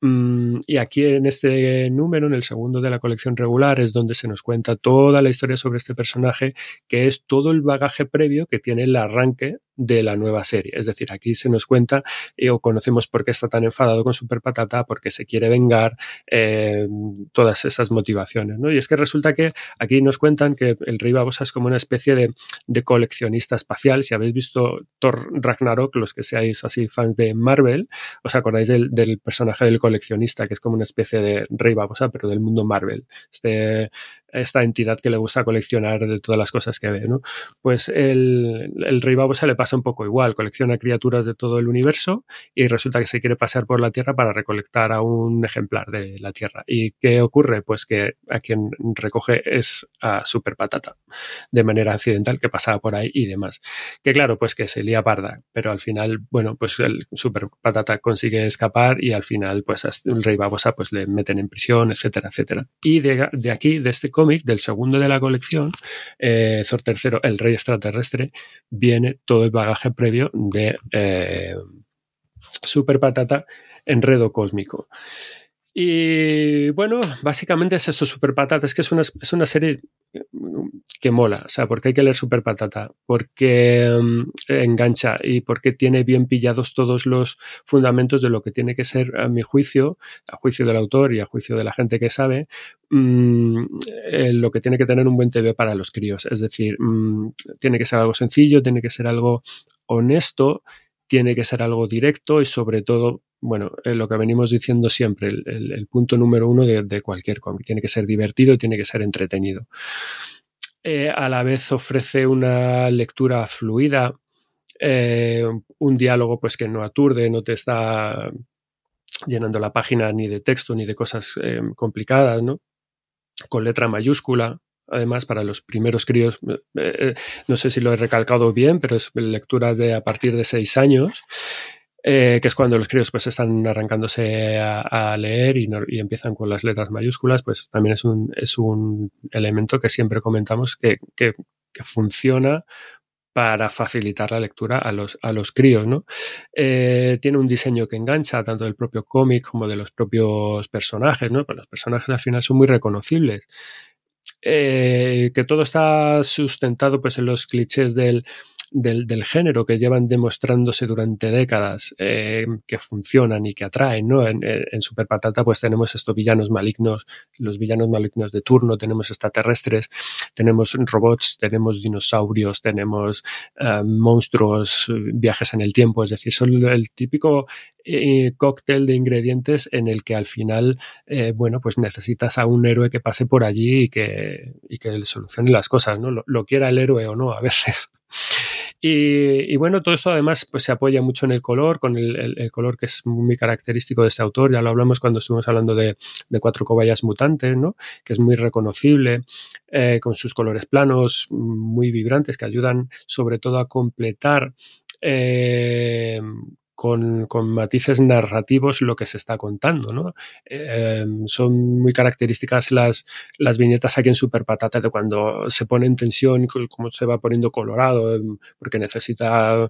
C: Mm, y aquí en este número, en el segundo de la colección regular, es donde se nos cuenta toda la historia sobre este personaje, que es todo el bagaje previo que tiene el arranque de la nueva serie. Es decir, aquí se nos cuenta eh, o conocemos por qué está tan enfadado con Super Patata, porque se quiere vengar, eh, todas esas motivaciones. ¿no? Y es que resulta que aquí nos cuentan que el Rey Babosa es como una especie de, coleccionista espacial. Si habéis visto Thor Ragnarok, los que seáis así fans de Marvel, os acordáis del, del personaje del coleccionista, que es como una especie de Rey Babosa, pero del mundo Marvel. Este, esta entidad que le gusta coleccionar de todas las cosas que ve, ¿no? Pues el, el Rey Babosa le pasa un poco igual, colecciona criaturas de todo el universo y resulta que se quiere pasear por la Tierra para recolectar a un ejemplar de la Tierra. ¿Y qué ocurre? Pues que a quien recoge es a Super Patata, de manera accidental, que pasaba por ahí y demás. Que claro, pues que se lía parda, pero al final, bueno, pues el Super Patata consigue escapar y al final, pues el Rey Babosa pues le meten en prisión, etcétera, etcétera. Y de, de aquí, de este del segundo de la colección, eh, Thor III, el rey extraterrestre, viene todo el bagaje previo de eh, Super Patata, Enredo Cósmico. Y bueno, básicamente es esto, Super Patata, es que es una, es una serie que mola, o sea, porque hay que leer Super Patata, porque um, engancha y porque tiene bien pillados todos los fundamentos de lo que tiene que ser, a mi juicio, a juicio del autor y a juicio de la gente que sabe, mmm, eh, lo que tiene que tener un buen TV para los críos. Es decir, mmm, tiene que ser algo sencillo, tiene que ser algo honesto, tiene que ser algo directo y sobre todo, bueno, eh, lo que venimos diciendo siempre, el punto número uno de, de, cualquier cómic, tiene que ser divertido, tiene que ser entretenido. Eh, a la vez ofrece una lectura fluida, eh, un diálogo pues que no aturde, no te está llenando la página ni de texto ni de cosas eh, complicadas, ¿no? Con letra mayúscula, además para los primeros críos, no sé si lo he recalcado bien, pero es lecturas de a partir de seis años, eh, que es cuando los críos pues están arrancándose a, leer y, empiezan con las letras mayúsculas, pues también es un, es un elemento que siempre comentamos que, que, que funciona para facilitar la lectura a los, a los críos. ¿no? Eh, tiene un diseño que engancha tanto del propio cómic como de los propios personajes. ¿no? Pues los personajes al final son muy reconocibles. Eh, que todo está sustentado pues, en los clichés del, del, del, género que llevan demostrándose durante décadas eh, que funcionan y que atraen, ¿no? En, en, Super Patata pues tenemos estos villanos malignos, los villanos malignos de turno, tenemos extraterrestres, tenemos robots, tenemos dinosaurios, tenemos uh, monstruos, viajes en el tiempo, es decir, son el típico eh, cóctel de ingredientes en el que al final, eh, bueno, pues necesitas a un héroe que pase por allí y que, y que le solucione las cosas, ¿no? Lo, lo quiera el héroe o no, a veces. Y, bueno, todo esto además pues, se apoya mucho en el color, con el, color que es muy característico de este autor, ya lo hablamos cuando estuvimos hablando de, de Cuatro Cobayas Mutantes, ¿no? que es muy reconocible, eh, con sus colores planos muy vibrantes que ayudan sobre todo a completar eh, con, matices narrativos lo que se está contando. ¿no? Eh, son muy características las, las viñetas aquí en Super Patata de cuando se pone en tensión, cómo se va poniendo colorado, em, porque necesita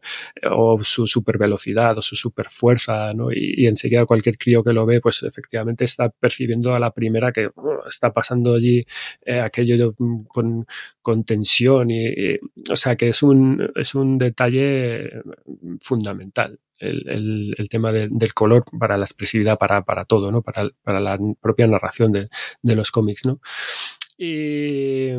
C: su super velocidad o su super fuerza, ¿no? y, enseguida cualquier crío que lo ve, pues efectivamente está percibiendo a la primera que está pasando allí eh, aquello con, con tensión. Y, o sea que es un, es un detalle fundamental el, tema del color para la expresividad, para, todo, ¿no? Para, la propia narración de, los cómics, ¿no? Y,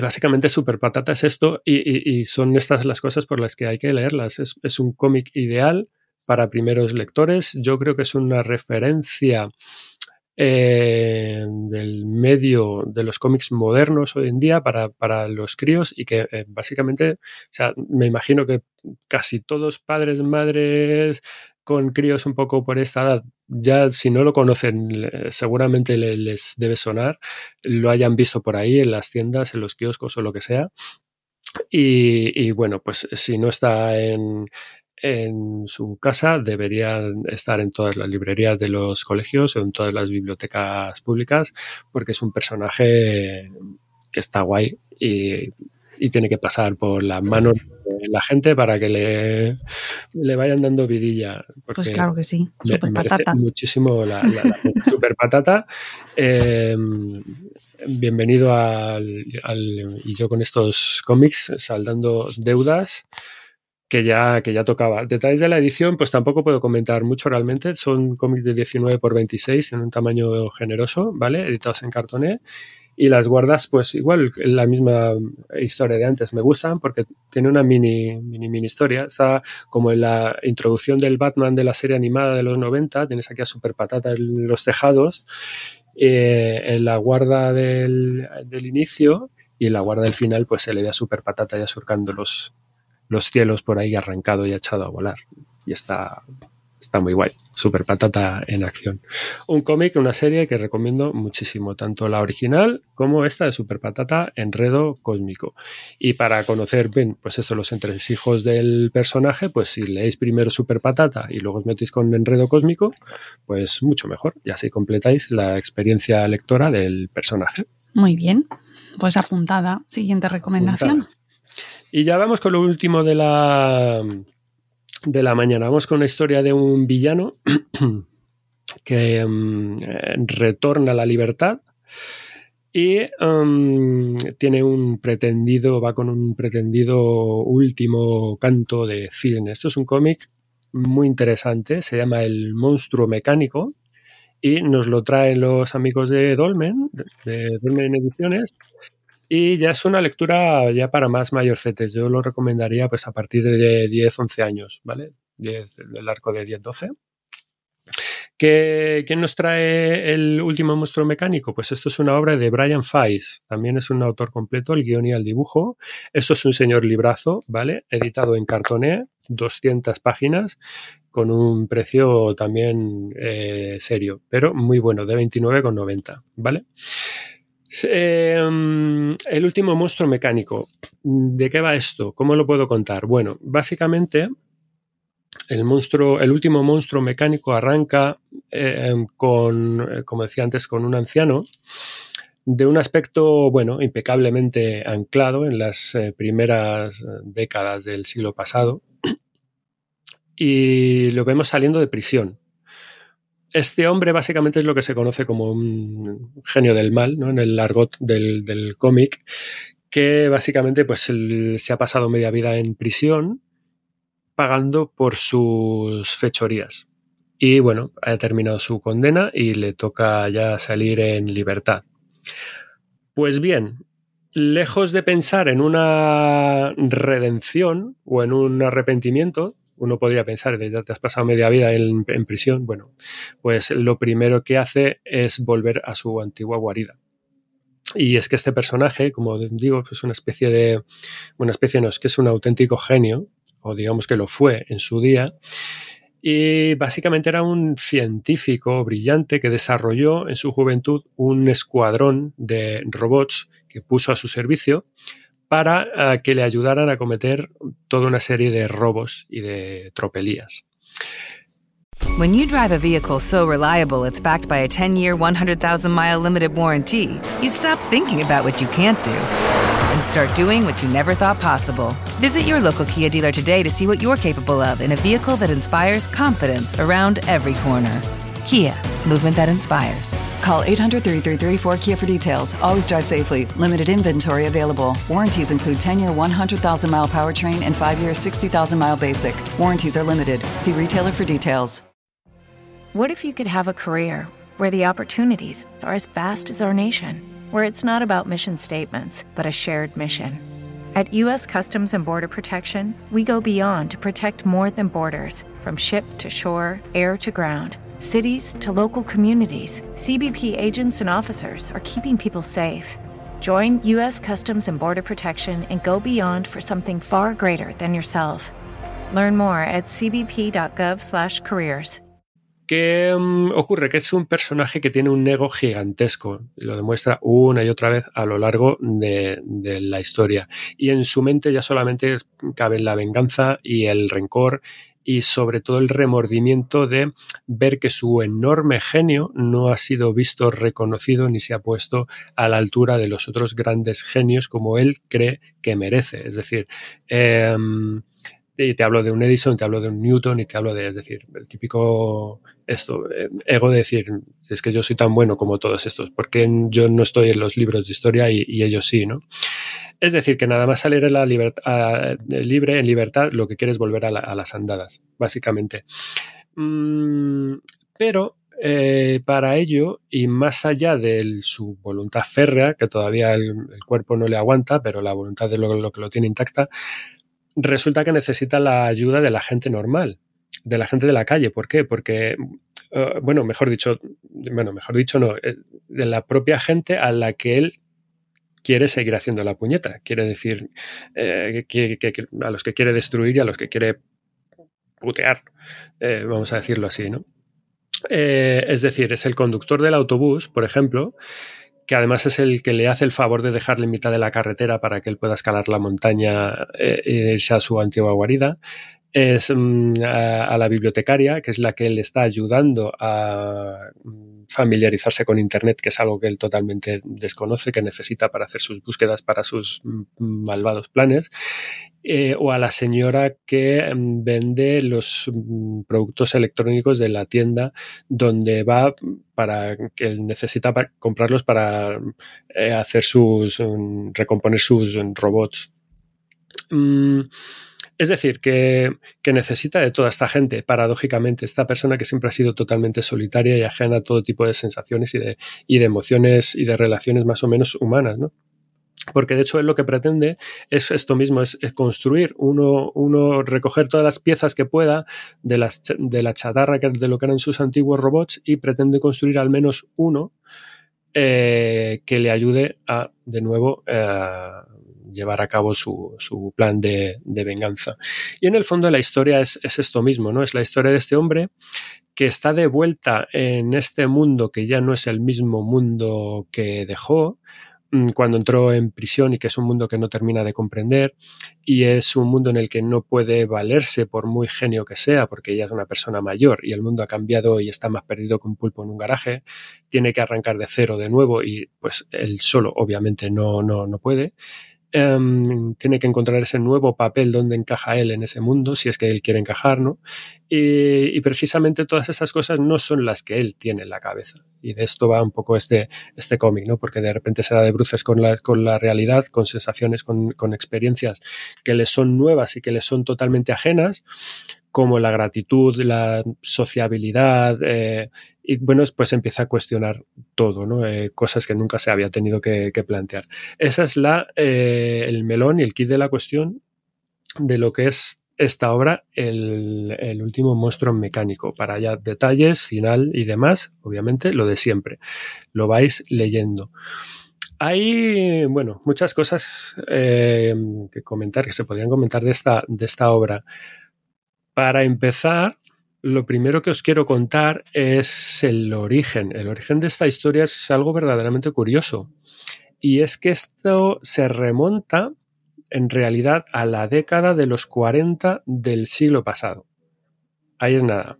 C: básicamente Super Patata es esto y, son estas las cosas por las que hay que leerlas. Es un cómic ideal para primeros lectores. Yo creo que es una referencia eh, del medio de los cómics modernos hoy en día para, para los críos y que eh, básicamente, o sea, me imagino que casi todos padres, madres con críos un poco por esta edad, ya si no lo conocen, seguramente les debe sonar, lo hayan visto por ahí en las tiendas, en los kioscos o lo que sea. Y, y bueno, pues si no está en, en su casa deberían estar en todas las librerías de los colegios o en todas las bibliotecas públicas porque es un personaje que está guay y, tiene que pasar por las manos de la gente para que le, le vayan dando vidilla.
D: Pues claro que sí, super patata.
C: Muchísimo la, super <laughs> patata. Em, bienvenido al, al, y yo con estos cómics saldando deudas que ya, que ya tocaba. Detalles de la edición, pues tampoco puedo comentar mucho realmente. Son cómics de 19 por 26 en un tamaño generoso, ¿vale? Editados en cartoné. Y las guardas, pues igual, la misma historia de antes. Me gustan porque tiene una mini, mini, mini historia. Está como en la introducción del Batman de la serie animada de los 90. Tienes aquí a Super Patata en los tejados. Eh, en la guarda del, del inicio y en la guarda del final, pues se le ve a Super Patata ya surcando los, los cielos por ahí arrancado y echado a volar. Y está, está muy guay. Super patata en acción. Un cómic, una serie que recomiendo muchísimo, tanto la original como esta de Super Patata, Enredo Cósmico. Y para conocer bien, pues esto, los entresijos del personaje, pues si leéis primero Super Patata y luego os metéis con Enredo Cósmico, pues mucho mejor. Y así completáis la experiencia lectora del personaje.
D: Muy bien. Pues apuntada. Siguiente recomendación.
C: Y ya vamos con lo último de la, de la mañana. Vamos con la historia de un villano <clears throat> que mm, retorna a la libertad y mm, tiene un pretendido, va con un pretendido último canto de cine. Esto es un cómic muy interesante, se llama El monstruo mecánico y nos lo traen los amigos de Dolmen, de Dolmen Ediciones, y ya es una lectura ya para más mayorcetes. Yo lo recomendaría pues a partir de 10, 11 años, ¿vale? 10, el arco de 10, 12. ¿Qué, ¿Quién nos trae el último monstruo mecánico? Pues esto es una obra de Brian Feiss. También es un autor completo, el guion y el dibujo. Esto es un señor librazo, ¿vale? Editado en cartoné, 200 páginas, con un precio también eh, serio, pero muy bueno, de 29,90, ¿vale? Em, el último monstruo mecánico. ¿De qué va esto? ¿Cómo lo puedo contar? Bueno, básicamente el monstruo, el último monstruo mecánico arranca em, con, como decía antes, con un anciano de un aspecto, bueno, impecablemente anclado en las eh, primeras eh, décadas del siglo pasado. Y lo vemos saliendo de prisión este hombre básicamente es lo que se conoce como un genio del mal, ¿no? En el argot del, cómic, que básicamente pues se ha pasado media vida en prisión pagando por sus fechorías. Y bueno, ha terminado su condena y le toca ya salir en libertad. Pues bien, lejos de pensar en una redención o en un arrepentimiento, uno podría pensar, ya te has pasado media vida en, prisión, bueno, pues lo primero que hace es volver a su antigua guarida. Y es que este personaje, como digo, es una especie de, una especie no, es que es un auténtico genio, o digamos que lo fue en su día, y básicamente era un científico brillante que desarrolló en su juventud un escuadrón de robots que puso a su servicio para eh, que le ayudaran a cometer toda una serie de robos y de tropelías.
E: When you drive a vehicle so reliable it's backed by a 10 year, 100,000 mile limited warranty, you stop thinking about what you can't do and start doing what you never thought possible. Visit your local Kia dealer today to see what you're capable of in a vehicle that inspires confidence around every corner. Kia, movement that inspires.
F: Call 800 333 4KIA for details. Always drive safely. Limited inventory available. Warranties include 10 year 100,000 mile powertrain and 5 year 60,000 mile basic. Warranties are limited. See retailer for details.
G: What if you could have a career where the opportunities are as vast as our nation, where it's not about mission statements, but a shared mission? At U.S. Customs and Border Protection, we go beyond to protect more than borders from ship to shore, air to ground cities to local communities, CBP agents and officers are keeping people safe. Join U.S. Customs and Border Protection and go beyond for something far greater than yourself. Learn more at cbp.gov/careers.
C: ¿Qué um, ocurre? Que es un personaje que tiene un ego gigantesco. Lo demuestra una y otra vez a lo largo de, de, la historia. Y en su mente ya solamente caben la venganza y el rencor y sobre todo el remordimiento de ver que su enorme genio no ha sido visto, reconocido ni se ha puesto a la altura de los otros grandes genios como él cree que merece. Es decir, y te hablo de un Edison, te hablo de un Newton y te hablo de, es decir, el típico esto, eh, ego de decir, es que yo soy tan bueno como todos estos, porque yo no estoy en los libros de historia y, y ellos sí, ¿no? Es decir, que nada más salir la libre, en libertad, lo que quiere es volver a, la, a las andadas, básicamente. Mm, pero eh, para ello, y más allá de su voluntad férrea, que todavía el, cuerpo no le aguanta, pero la voluntad de lo, lo que lo tiene intacta, resulta que necesita la ayuda de la gente normal, de la gente de la calle. ¿Por qué? Porque, uh, bueno, mejor dicho, bueno, mejor dicho no, eh, de la propia gente a la que él quiere seguir haciendo la puñeta. Quiere decir, eh, que, a los que quiere destruir y a los que quiere putear, eh, vamos a decirlo así, ¿no? Eh, es decir, es el conductor del autobús, por ejemplo, que además es el que le hace el favor de dejarle en mitad de la carretera para que él pueda escalar la montaña e irse a su antigua guarida. Es mm, a, la bibliotecaria, que es la que él está ayudando a familiarizarse con Internet, que es algo que él totalmente desconoce, que necesita para hacer sus búsquedas para sus malvados planes. Eh, o a la señora que mm, vende los mm, productos electrónicos de la tienda donde va para que él necesita para comprarlos para eh, hacer sus recomponer sus robots. Mm, es decir, que, necesita de toda esta gente, paradójicamente, esta persona que siempre ha sido totalmente solitaria y ajena a todo tipo de sensaciones y de, emociones y de relaciones más o menos humanas, ¿no? porque de hecho él lo que pretende es esto mismo, es, construir uno, uno, recoger todas las piezas que pueda de, de la chatarra que, de lo que eran sus antiguos robots y pretende construir al menos uno eh, que le ayude a, de nuevo, eh, llevar a cabo su, su plan de, de, venganza. Y en el fondo la historia es, es esto mismo, ¿no? Es la historia de este hombre que está de vuelta en este mundo que ya no es el mismo mundo que dejó, cuando entró en prisión y que es un mundo que no termina de comprender y es un mundo en el que no puede valerse por muy genio que sea porque ella es una persona mayor y el mundo ha cambiado y está más perdido que un pulpo en un garaje, tiene que arrancar de cero de nuevo y pues él solo obviamente no, no, no puede Um, tiene que encontrar ese nuevo papel donde encaja él en ese mundo, si es que él quiere encajar, ¿no? Y, y, precisamente todas esas cosas no son las que él tiene en la cabeza. Y de esto va un poco este, este cómic, ¿no? Porque de repente se da de bruces con la, con la realidad, con sensaciones, con, con experiencias que le son nuevas y que le son totalmente ajenas, como la gratitud, la sociabilidad, eh, y bueno, pues empieza a cuestionar todo, ¿no? Eh, cosas que nunca se había tenido que, plantear. Esa es la, eh, el melón y el kit de la cuestión de lo que es esta obra, el, el, último monstruo mecánico. Para ya detalles, final y demás, obviamente lo de siempre. Lo vais leyendo. Hay, bueno, muchas cosas que comentar, que se podrían comentar de esta, de esta obra. Para empezar, lo primero que os quiero contar es el origen. El origen de esta historia es algo verdaderamente curioso. Y es que esto se remonta en realidad a la década de los 40 del siglo pasado. ahí es nada.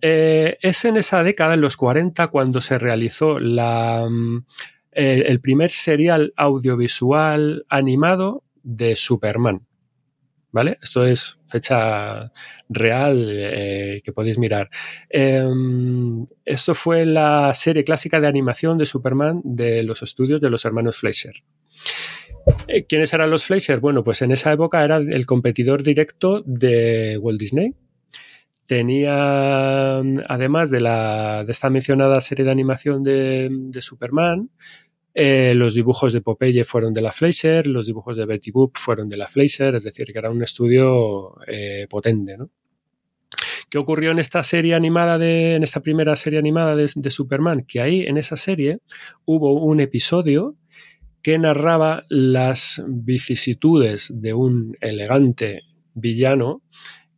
C: Eh, es en esa década, en los 40, cuando se realizó mm, el, el primer serial audiovisual animado de Superman. ¿Vale? Esto es fecha real eh, que podéis mirar. Eh, esto fue la serie clásica de animación de Superman de los estudios de los hermanos Fleischer. Eh, ¿Quiénes eran los Fleischer? Bueno, pues en esa época era el competidor directo de Walt Disney. Tenía, además de, la, de esta mencionada serie de animación de, Superman, eh, los dibujos de Popeye fueron de la Fleischer, los dibujos de Betty Boop fueron de la Fleischer, es decir, que era un estudio potente, ¿no? ¿Qué ocurrió en esta serie animada de, en esta primera serie animada de, de, Superman? Que ahí, en esa serie, hubo un episodio que narraba las vicisitudes de un elegante villano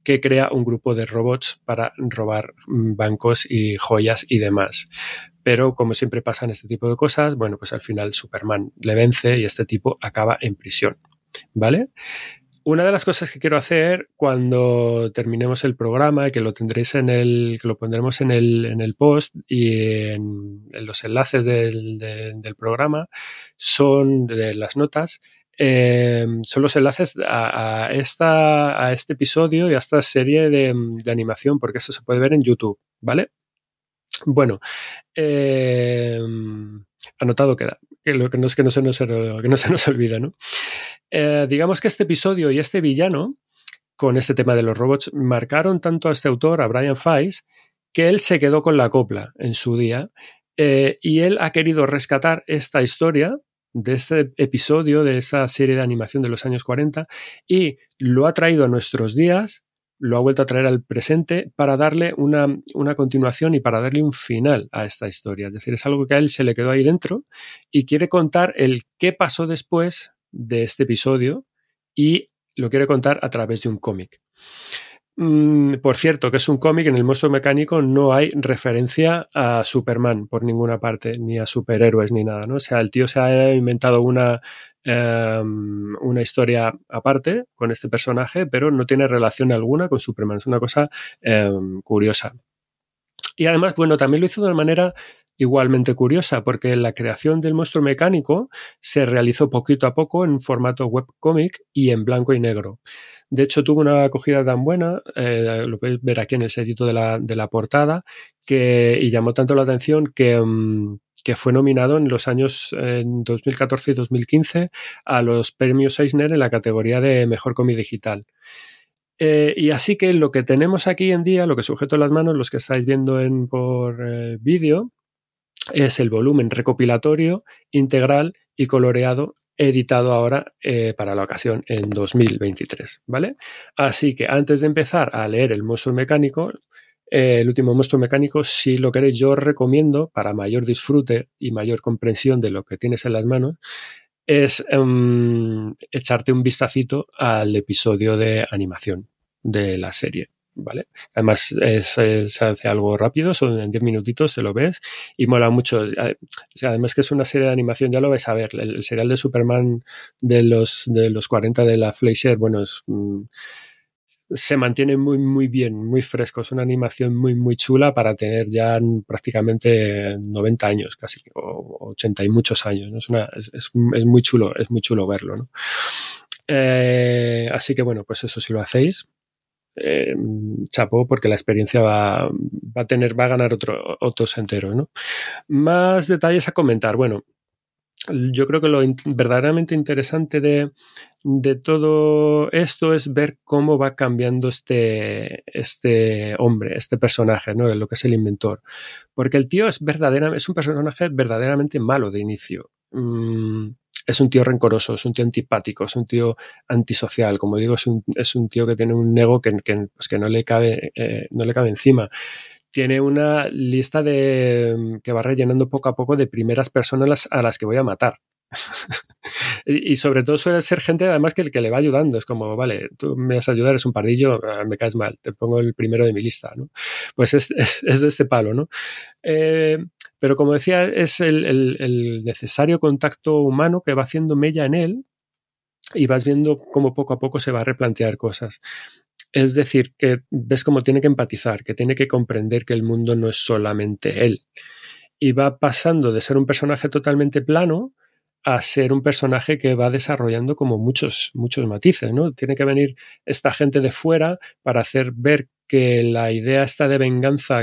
C: que crea un grupo de robots para robar bancos y joyas y demás. Pero como siempre pasa en este tipo de cosas, bueno, pues al final Superman le vence y este tipo acaba en prisión. ¿Vale? Una de las cosas que quiero hacer cuando terminemos el programa, que lo tendréis en el, que lo pondremos en el, en el post y en, los enlaces del, de, del, programa, son las notas, eh, son los enlaces a, esta, a este episodio y a esta serie de, de animación, porque esto se puede ver en YouTube, ¿vale? Bueno, eh, anotado queda, que lo que no que no se nos, que no se nos olvida, ¿no? Eh, digamos que este episodio y este villano, con este tema de los robots, marcaron tanto a este autor, a Brian Feiss, que él se quedó con la copla en su día eh, y él ha querido rescatar esta historia de este episodio, de esta serie de animación de los años 40 y lo ha traído a nuestros días lo ha vuelto a traer al presente para darle una, una, continuación y para darle un final a esta historia. Es decir, es algo que a él se le quedó ahí dentro y quiere contar el qué pasó después de este episodio y lo quiere contar a través de un cómic. Mm, por cierto, que es un cómic, en el monstruo mecánico no hay referencia a Superman por ninguna parte, ni a superhéroes ni nada, ¿no? O sea, el tío se ha inventado una, eh, una historia aparte con este personaje, pero no tiene relación alguna con Superman. Es una cosa eh, curiosa. Y además, bueno, también lo hizo de una manera igualmente curiosa, porque la creación del monstruo mecánico se realizó poquito a poco en formato webcomic y en blanco y negro. De hecho, tuvo una acogida tan buena, eh, lo podéis ver aquí en el sellito de la, de la portada, que, y llamó tanto la atención que, um, que fue nominado en los años en 2014 y 2015 a los premios Eisner en la categoría de Mejor Cómic Digital. Eh, y así que lo que tenemos aquí en día, lo que sujeto en las manos, los que estáis viendo en, por eh, vídeo, es el volumen recopilatorio, integral y coloreado editado ahora eh, para la ocasión en 2023, ¿vale? Así que antes de empezar a leer el monstruo mecánico, eh, el último monstruo mecánico, si lo queréis, yo os recomiendo para mayor disfrute y mayor comprensión de lo que tienes en las manos, es um, echarte un vistacito al episodio de animación de la serie. ¿Vale? Además, es, se hace algo rápido, son en 10 minutitos, te lo ves y mola mucho. Además que es una serie de animación, ya lo vais a ver. El, serial de Superman de los, de los 40 de la Fleischer, bueno, es... Mm, se mantiene muy, muy bien, muy fresco. Es una animación muy, muy chula para tener ya prácticamente 90 años, casi, o 80 y muchos años. ¿no? Es, una, es, es, muy chulo, es muy chulo verlo. ¿no? Eh, así que bueno, pues eso si lo hacéis, eh, chapó porque la experiencia va, a tener, va a ganar otro, enteros, ¿no? Más detalles a comentar. Bueno, yo creo que lo verdaderamente interesante de, de, todo esto es ver cómo va cambiando este, este hombre, este personaje, ¿no? Lo que es el inventor. Porque el tío es verdaderamente, es un personaje verdaderamente malo de inicio. Mm, es un tío rencoroso, es un tío antipático, es un tío antisocial, como digo, es un, es un tío que tiene un ego que, que, pues que no, le cabe, eh, no le cabe encima. Tiene una lista de que va rellenando poco a poco de primeras personas a las que voy a matar. <laughs> y, sobre todo suele ser gente además que el que le va ayudando. Es como, vale, tú me vas a ayudar, es un pardillo, ah, me caes mal, te pongo el primero de mi lista, ¿no? Pues es, <laughs> es, es de este palo, ¿no? Eh, pero como decía, es el, el, el, necesario contacto humano que va haciendo mella en él y vas viendo cómo poco a poco se va a replantear cosas. Es decir, que ves cómo tiene que empatizar, que tiene que comprender que el mundo no es solamente él. Y va pasando de ser un personaje totalmente plano a ser un personaje que va desarrollando como muchos, muchos matices, ¿no? Tiene que venir esta gente de fuera para hacer ver que la idea está de venganza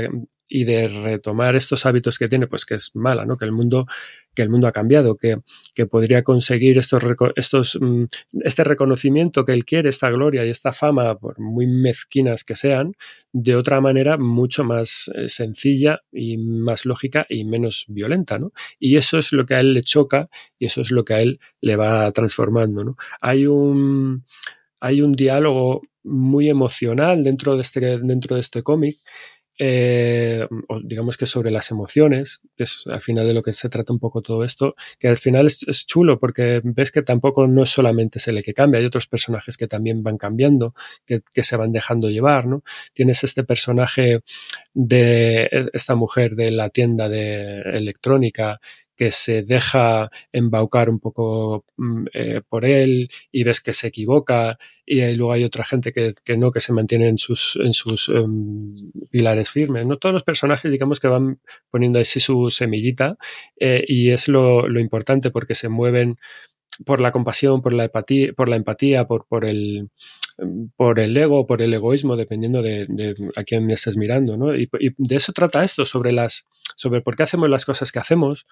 C: y de retomar estos hábitos que tiene, pues que es mala, ¿no? Que el mundo, que el mundo ha cambiado, que, que podría conseguir estos, estos, mm, este reconocimiento que él quiere, esta gloria y esta fama, por muy mezquinas que sean, de otra manera mucho más eh, sencilla y más lógica y menos violenta, ¿no? Y eso es lo que a él le choca y eso es lo que a él le va transformando, ¿no? Hay un hay un diálogo muy emocional dentro de este, dentro de este cómic, eh, digamos que sobre las emociones, que es al final de lo que se trata un poco todo esto, que al final es, chulo porque ves que tampoco no es solamente Sele que cambia, hay otros personajes que también van cambiando, que, que, se van dejando llevar, ¿no? Tienes este personaje de esta mujer de la tienda de electrónica que se deja embaucar un poco mm, eh, por él y ves que se equivoca y luego hay otra gente que, no, que se mantiene en sus, en sus em, pilares firmes. ¿no? Todos los personajes, digamos que van poniendo así su semillita eh, y es lo, importante porque se mueven por la compasión, por la empatía, por la empatía, por, por el por el ego, por el egoísmo, dependiendo de, a quién estés mirando, ¿no? Y, y, de eso trata esto, sobre las, sobre por qué hacemos las cosas que hacemos,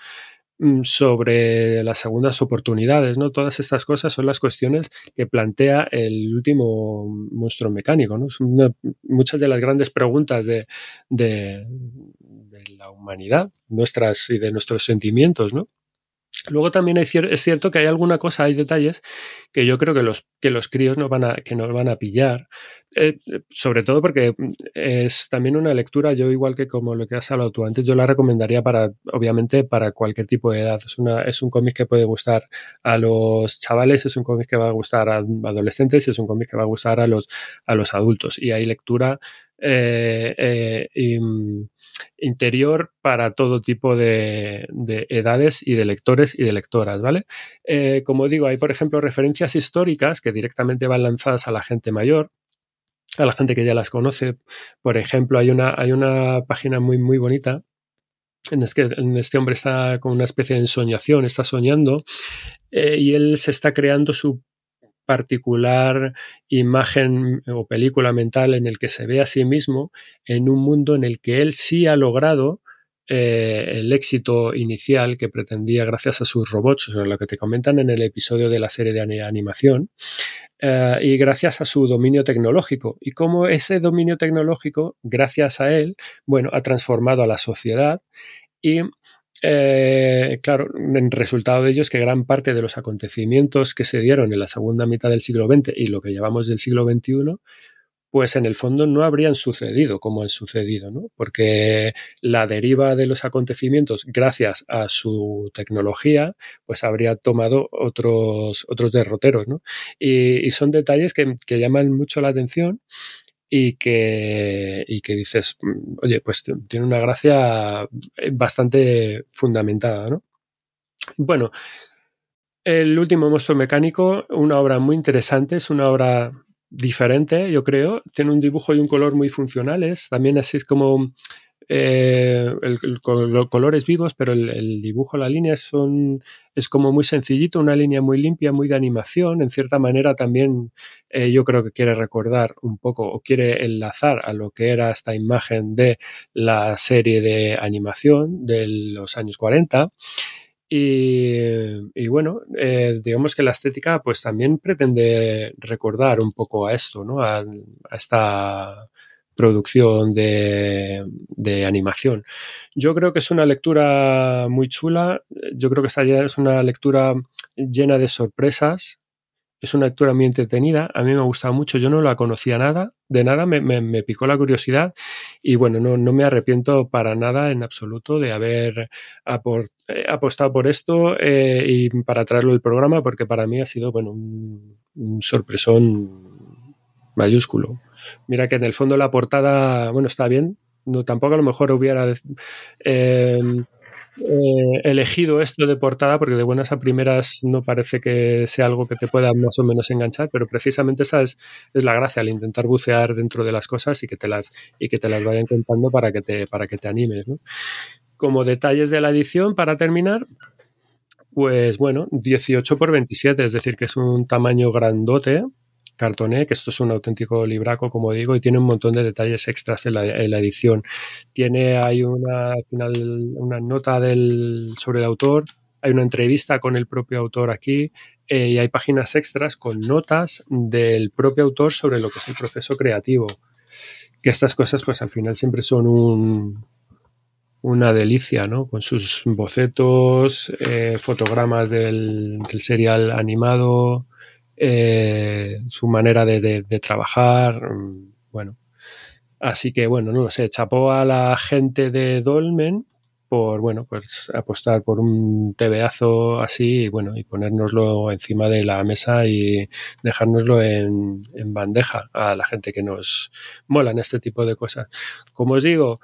C: sobre las segundas oportunidades, ¿no? Todas estas cosas son las cuestiones que plantea el último monstruo mecánico, ¿no? muchas de las grandes preguntas de, de, la humanidad, nuestras y de nuestros sentimientos, ¿no? Luego también es cierto que hay alguna cosa, hay detalles que yo creo que los, que los críos no van a, que no van a pillar, eh, sobre todo porque es también una lectura, yo igual que como lo que has hablado tú antes, yo la recomendaría para, obviamente, para cualquier tipo de edad. Es, una, es un cómic que puede gustar a los chavales, es un cómic que va a gustar a adolescentes y es un cómic que va a gustar a los, a los adultos. Y hay lectura eh, eh, interior para todo tipo de, edades y de lectores y de lectoras, ¿vale? Eh, como digo, hay, por ejemplo, referencias históricas que directamente van lanzadas a la gente mayor, a la gente que ya las conoce. Por ejemplo, hay una, hay una página muy, muy bonita en, que en este hombre está con una especie de ensoñación, está soñando y él se está creando su particular imagen o película mental en el que se ve a sí mismo en un mundo en el que él sí ha logrado eh, el éxito inicial que pretendía gracias a sus robots, lo que te comentan en el episodio de la serie de animación, eh, y gracias a su dominio tecnológico. Y cómo ese dominio tecnológico, gracias a él, bueno, ha transformado a la sociedad y eh, claro, en resultado de ello es que gran parte de los acontecimientos que se dieron en la segunda mitad del siglo XX y lo que llevamos del siglo XXI, pues en el fondo no habrían sucedido como han sucedido, ¿no? Porque la deriva de los acontecimientos, gracias a su tecnología, pues habría tomado otros, otros derroteros, ¿no? Y, son detalles que, que llaman mucho la atención y que, y que dices, mm, oye, pues tiene una gracia eh, bastante fundamentada, ¿no? Bueno, el último monstruo mecánico, una obra muy interesante, es una obra diferente, yo creo, tiene un dibujo y un color muy funcionales, también así es como eh, el, colores vivos, pero el, dibujo, la línea son, es como muy sencillito, una línea muy limpia, muy de animación. En cierta manera también eh, yo creo que quiere recordar un poco o quiere enlazar a lo que era esta imagen de la serie de animación de los años 40. Y, bueno, eh, digamos que la estética pues también pretende recordar un poco a esto, ¿no? a esta producción de, animación. Yo creo que es una lectura muy chula, yo creo que esta es una lectura llena de sorpresas, es una lectura muy entretenida, a mí me ha gustado mucho, yo no la conocía nada, de nada. Me, picó la curiosidad. Y bueno, no, me arrepiento para nada en absoluto de haber eh, apostado por esto eh, y para traerlo al programa porque para mí ha sido bueno, un sorpresón mayúsculo. Mira que en el fondo la portada, bueno, está bien. No, tampoco a lo mejor hubiera eh, eh, elegido esto de portada porque de buenas a primeras no parece que sea algo que te pueda más o menos enganchar, pero precisamente esa es, es la gracia, al intentar bucear dentro de las cosas y que te las, y que te las vayan contando para que te, para que te animes. Como detalles de la edición, para terminar, pues bueno, 18 por 27, es decir, que es un tamaño grandote, cartoné, que esto es un auténtico libraco, como digo, y tiene un montón de detalles extras en la, edición. Tiene, hay una, final, una nota del, sobre el autor, hay una entrevista con el propio autor aquí eh, y hay páginas extras con notas del propio autor sobre lo que es el proceso creativo. Que estas cosas, pues al final siempre son un, una delicia, ¿no? Con sus bocetos, eh, fotogramas del serial animado, eh, su manera de, trabajar, mm, bueno. Así que, bueno, no lo sé, chapó a la gente de Dolmen por, bueno, pues apostar por un tebeazo así y, bueno, y ponérnoslo encima de la mesa y dejárnoslo en, en bandeja a la gente que nos molan este tipo de cosas. Como os digo,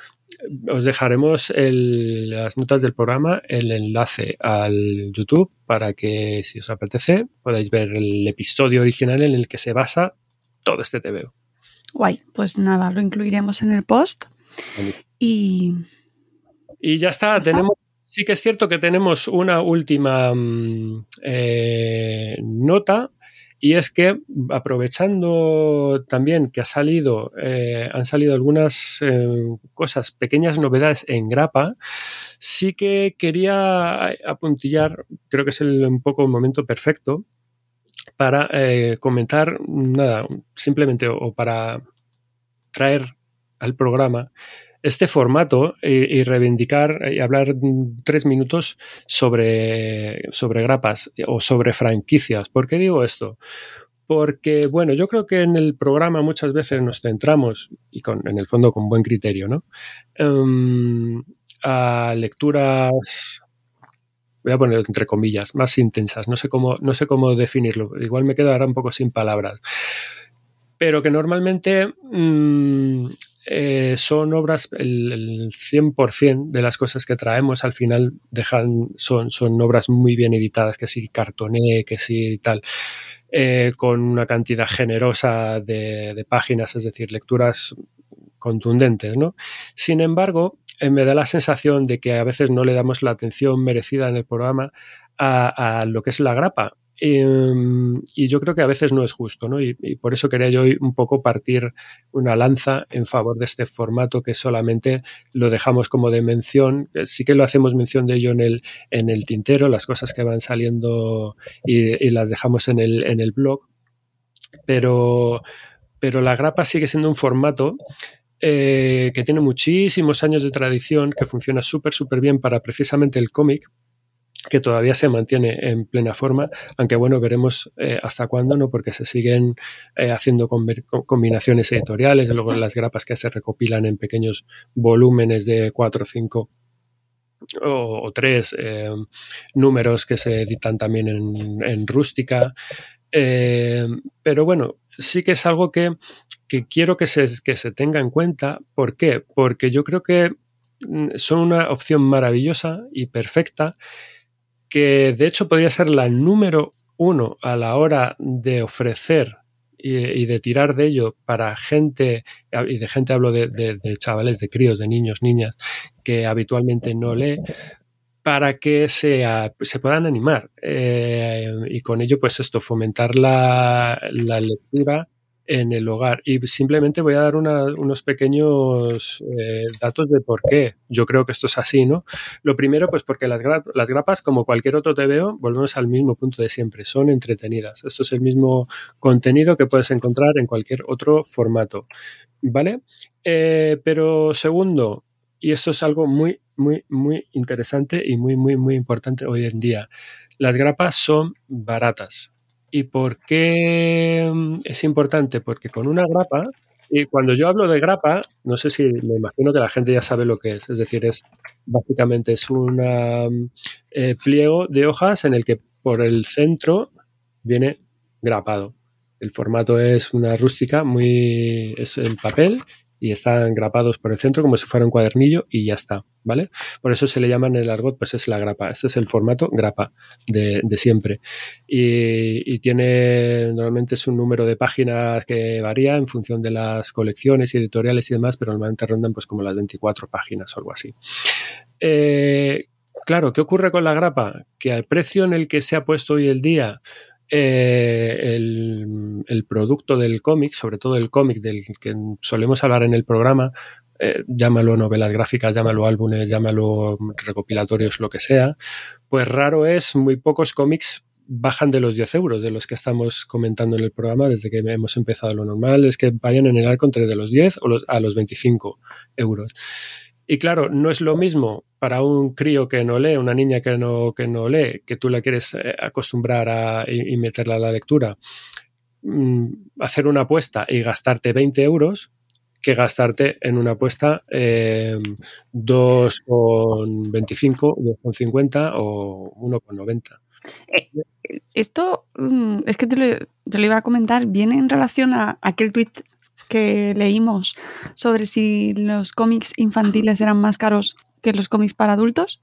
C: os dejaremos las notas del programa, el enlace al YouTube para que si os apetece podáis ver el episodio original en el que se basa todo este TVO.
D: Guay, pues nada, lo incluiremos en el post. Y...
C: Y ya está, tenemos Sí que es cierto que tenemos una última mm, eh, nota y es que aprovechando también que ha salido, eh, han salido algunas eh, cosas, pequeñas novedades en grapa, sí que quería apuntillar, creo que es el, un poco el momento perfecto para eh, comentar nada, simplemente o para traer al programa este formato y, reivindicar y hablar tres minutos sobre, sobre grapas o sobre franquicias. ¿Por qué digo esto? Porque, bueno, yo creo que en el programa muchas veces nos centramos, y en el fondo con buen criterio, ¿no? Um, a lecturas voy a poner entre comillas, más intensas. No sé cómo, no sé cómo definirlo. Igual me quedo ahora un poco sin palabras. Pero que normalmente um, eh, son obras, el, 100% de las cosas que traemos al final dejan, son, son obras muy bien editadas, que sí cartoné, que sí tal, eh, con una cantidad generosa de, páginas, es decir, lecturas contundentes, ¿no? Sin embargo, eh, me da la sensación de que a veces no le damos la atención merecida en el programa a lo que es la grapa Em, y yo creo que a veces no es justo, ¿no? Y, por eso quería yo un poco partir una lanza en favor de este formato que solamente lo dejamos como de mención. Sí que lo hacemos mención de ello en el, en el tintero, las cosas que van saliendo y, las dejamos en el, en el blog. Pero, pero la grapa sigue siendo un formato eh, que tiene muchísimos años de tradición, que funciona súper, súper bien para precisamente el cómic que todavía se mantiene en plena forma, aunque bueno, veremos eh, hasta cuándo, ¿no? Porque se siguen eh, haciendo combinaciones editoriales, luego las grapas que se recopilan en pequeños volúmenes de cuatro o cinco o, tres eh, números que se editan también en, rústica. pero bueno, sí que es algo que, que quiero que se, que se tenga en cuenta. ¿Por qué? Porque yo creo que mm, son una opción maravillosa y perfecta que de hecho podría ser la número uno a la hora de ofrecer y, de tirar de ello para gente, y de gente hablo de, chavales, de críos, de niños, niñas, que habitualmente no lee, para que se, se puedan animar. Eh, y con ello pues esto, fomentar la, la lectura en el hogar. Y simplemente voy a dar unos pequeños eh, datos de por qué yo creo que esto es así, ¿no? Lo primero, pues porque las, grapas, como cualquier otro TVO, volvemos al mismo punto de siempre, son entretenidas. Esto es el mismo contenido que puedes encontrar en cualquier otro formato, ¿vale? Eh, pero segundo, y esto es algo muy, muy, muy interesante y muy, muy, muy importante hoy en día, las grapas son baratas. ¿Y por qué mm, es importante? Porque con una grapa, y cuando yo hablo de grapa, no sé si me imagino que la gente ya sabe lo que es. Es decir, es básicamente es un mm, eh, pliego de hojas en el que por el centro viene grapado. El formato es una rústica, muy es el papel y están grapados por el centro como si fuera un cuadernillo y ya está, ¿vale? Por eso se le llama en el argot, pues es la grapa. Este es el formato grapa de, siempre. Y, tiene, normalmente es un número de páginas que varía en función de las colecciones editoriales y demás, pero normalmente rondan pues como las 24 páginas o algo así. Eh, claro, ¿qué ocurre con la grapa? Que al precio en el que se ha puesto hoy el día eh, el, producto del cómic, sobre todo el cómic del que solemos hablar en el programa, eh, llámalo novelas gráficas, llámalo álbumes, llámalo recopilatorios, lo que sea, pues raro es, muy pocos cómics bajan de los 10 euros de los que estamos comentando en el programa desde que hemos empezado. Lo normal es que vayan en el arco entre de los 10 o a los 25 euros. Y claro, no es lo mismo para un crío que no lee, una niña que no, que no lee, que tú la quieres eh, acostumbrar a, y, meterla a la lectura, mm, hacer una apuesta y gastarte 20 euros que gastarte en una apuesta eh, 2,25, 2,50 o 1,90.
D: Eh, esto mm, es que te lo, te lo, iba a comentar, viene en relación a aquel tuit que leímos sobre si los cómics infantiles eran más caros que los cómics para adultos?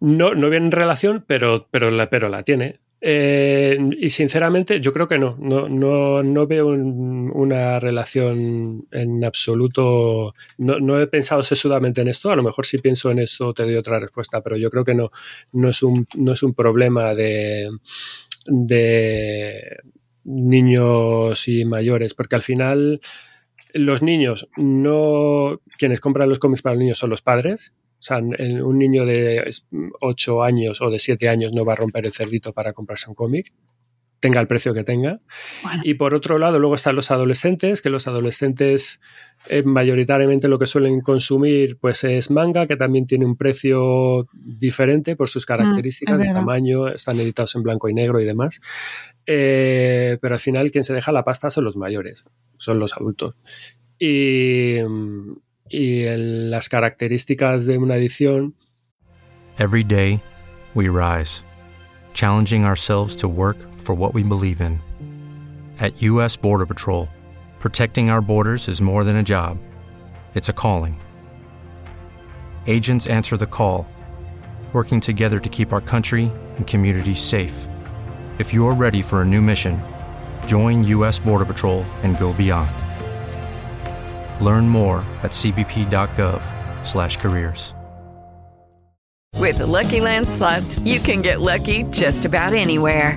C: No, no viene en relación, pero, pero, la, pero la tiene. Eh, y sinceramente, yo creo que no. No, no, veo una relación en absoluto. No, he pensado sesudamente en esto. A lo mejor si pienso en eso te doy otra respuesta, pero yo creo que no, no, es, un, no es un problema de, niños y mayores, porque al final los niños no, quienes compran los cómics para los niños son los padres. O sea, un niño de 8 años o de 7 años no va a romper el cerdito para comprarse un cómic tenga el precio que tenga. Y por otro lado, luego están los adolescentes, que los adolescentes eh, mayoritariamente lo que suelen consumir pues es manga, que también tiene un precio diferente por sus mm, características de tamaño, están editados en blanco y negro y demás. Eh, pero al final quien se deja la pasta son los mayores, son los adultos. Y, y las características de una edición...
H: Every day we rise, challenging ourselves to work for what we believe in. At U.S. Border Patrol, protecting our borders is more than a job, it's a calling. Agents answer the call, working together to keep our country and communities safe. If you're ready for a new mission, join U.S. Border Patrol and go beyond. Learn more at cbp.gov/careers.
I: With the Lucky Land slots, you can get lucky just about anywhere.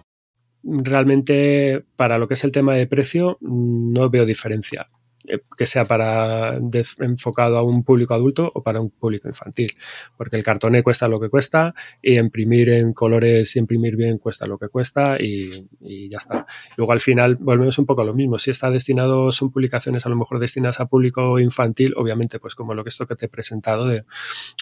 C: Realmente para lo que es el tema de precio no veo diferencia. Eh, que sea para enfocado a un público adulto o para un público infantil, porque el cartoné cuesta lo que cuesta y imprimir en colores y imprimir bien cuesta lo que cuesta y, ya está. Luego al final volvemos un poco a lo mismo. Si está destinado, son publicaciones a lo mejor destinadas a público infantil, obviamente pues como lo que esto que te he presentado de,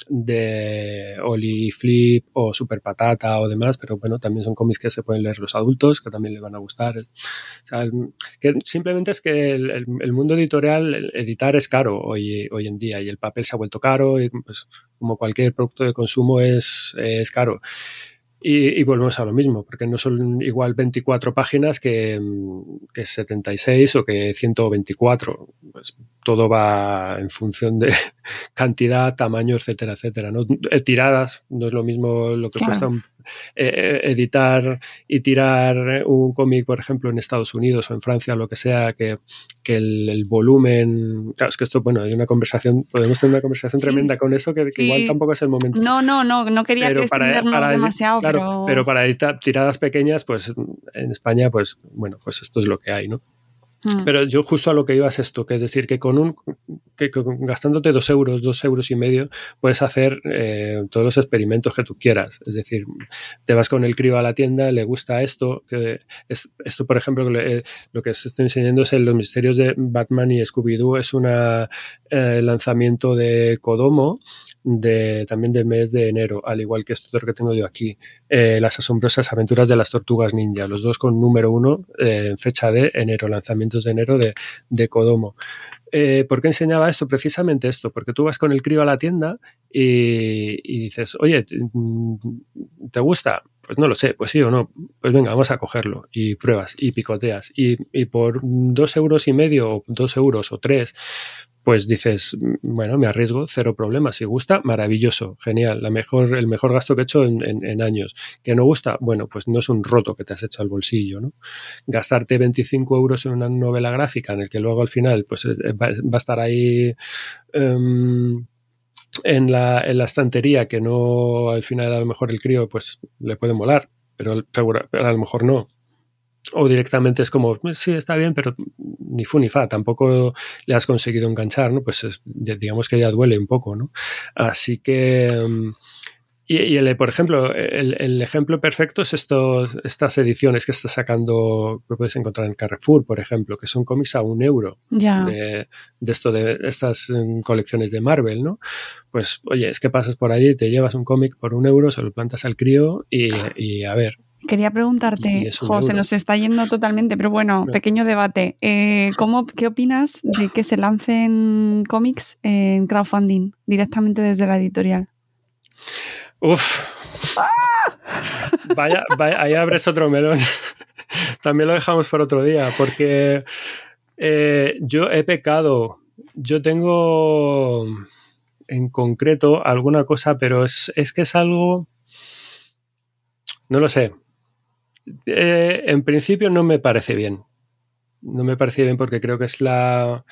C: de Oli Flip o Super Patata o demás, pero bueno, también son cómics que se pueden leer los adultos, que también le van a gustar. que simplemente es que el, el mundo de editorial, editar es caro hoy, hoy en día y el papel se ha vuelto caro y pues, como cualquier producto de consumo es, es caro. Y, volvemos a lo mismo, porque no son igual 24 páginas que, que 76 o que 124. Pues todo va en función de cantidad, tamaño, etcétera, etcétera. ¿no? Eh, tiradas, no es lo mismo lo que cuesta un eh, eh, editar y tirar un cómic, por ejemplo, en Estados Unidos o en Francia o lo que sea, que, que el, volumen. Claro, es que esto, bueno, hay una conversación, podemos tener una conversación tremenda con eso, que, igual tampoco es el momento.
D: No, no, no, no quería pero que para, para, demasiado.
C: pero... para editar tiradas pequeñas, pues en España, pues bueno, pues esto es lo que hay, ¿no?
D: Mm.
C: Pero yo justo a lo que iba es esto, que es decir, que con un que gastándote dos euros, dos euros y medio, puedes hacer eh, todos los experimentos que tú quieras. Es decir, te vas con el crío a la tienda, le gusta esto, que es, esto, por ejemplo, eh, lo que estoy enseñando es el Los misterios de Batman y Scooby-Doo, es un lanzamiento de Kodomo de, también del mes de enero, al igual que esto que tengo yo aquí, eh, Las asombrosas aventuras de las tortugas ninja, los dos con número uno eh, en fecha de enero, de enero de, de Kodomo. Eh, ¿Por qué enseñaba esto? Precisamente esto, porque tú vas con el crío a la tienda y, y dices, oye, ¿te- ¿te gusta? Pues no lo sé, pues sí o no. Pues venga, vamos a cogerlo y pruebas y picoteas. Y, y por dos euros y medio, o dos euros o tres, pues dices, bueno, me arriesgo, cero problemas. Si gusta, maravilloso, genial, la mejor, el mejor gasto que he hecho en, en- en años. ¿Que no gusta? Bueno, pues no es un roto que te has hecho al bolsillo, ¿no? Gastarte 25 euros en una novela gráfica en el que luego al final pues eh, va, va a estar ahí em, en, la, en la estantería que no al final a lo mejor el crío pues le puede molar, pero, pero a lo mejor no. O directamente es como, sí, está bien, pero ni fu ni fa, tampoco le has conseguido enganchar, ¿no? Pues es- digamos que ya duele un poco, ¿no? Así que... em, y, y el, por ejemplo, el, el ejemplo perfecto es estos, estas ediciones que está sacando, que puedes encontrar en Carrefour, por ejemplo, que son cómics a un euro
D: Ya.
C: de, de esto de estas em, colecciones de Marvel, ¿no? Pues, oye, es que pasas por allí, te llevas un cómic por un euro, se lo plantas al crío y, y a ver.
D: Quería preguntarte,
C: Y es un
D: Jo, se
C: euro.
D: nos está yendo totalmente, pero bueno,
C: No.
D: pequeño debate. Eh, ¿cómo, ¿Qué opinas de que se lancen cómics en crowdfunding directamente desde la editorial?
C: Uf. Vaya, vaya, ahí abres otro melón. <laughs> También lo dejamos por otro día, porque eh, yo he pecado. Yo tengo en concreto alguna cosa, pero es, es que es algo. No lo sé. Eh, en principio no me parece bien. No me parece bien porque creo que es la,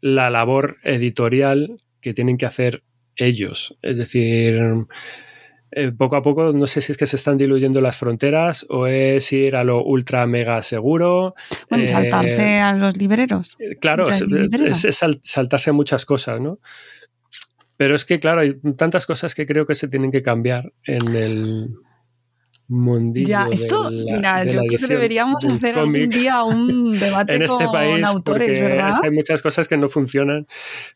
C: la labor editorial que tienen que hacer ellos. Es decir, eh, poco a poco no sé si es que se están diluyendo las fronteras o es ir a lo ultra mega seguro.
D: Bueno,
C: Eh,
D: saltarse a los libreros.
C: Claro, es, es- es sal- saltarse muchas cosas, ¿no? Pero es que, claro, hay tantas cosas que creo que se tienen que cambiar en el mundillo.
D: Ya,
C: de
D: esto,
C: la-
D: mira, yo creo que deberíamos hacer algún día un <laughs> debate
C: en este
D: con
C: país
D: autores,
C: porque
D: ¿verdad?
C: hay muchas cosas que no funcionan.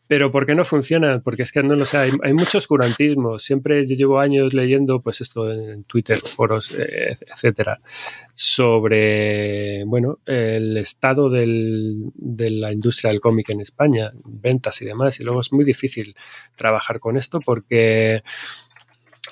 C: Pero ¿por qué no funcionan? Porque es que no lo sé, hay, hay mucho oscurantismo. Siempre yo llevo años leyendo, pues esto en Twitter, foros, eh, etcétera, sobre, bueno, el estado del- de la industria del cómic en España, ventas y demás. Y luego es muy difícil trabajar con esto porque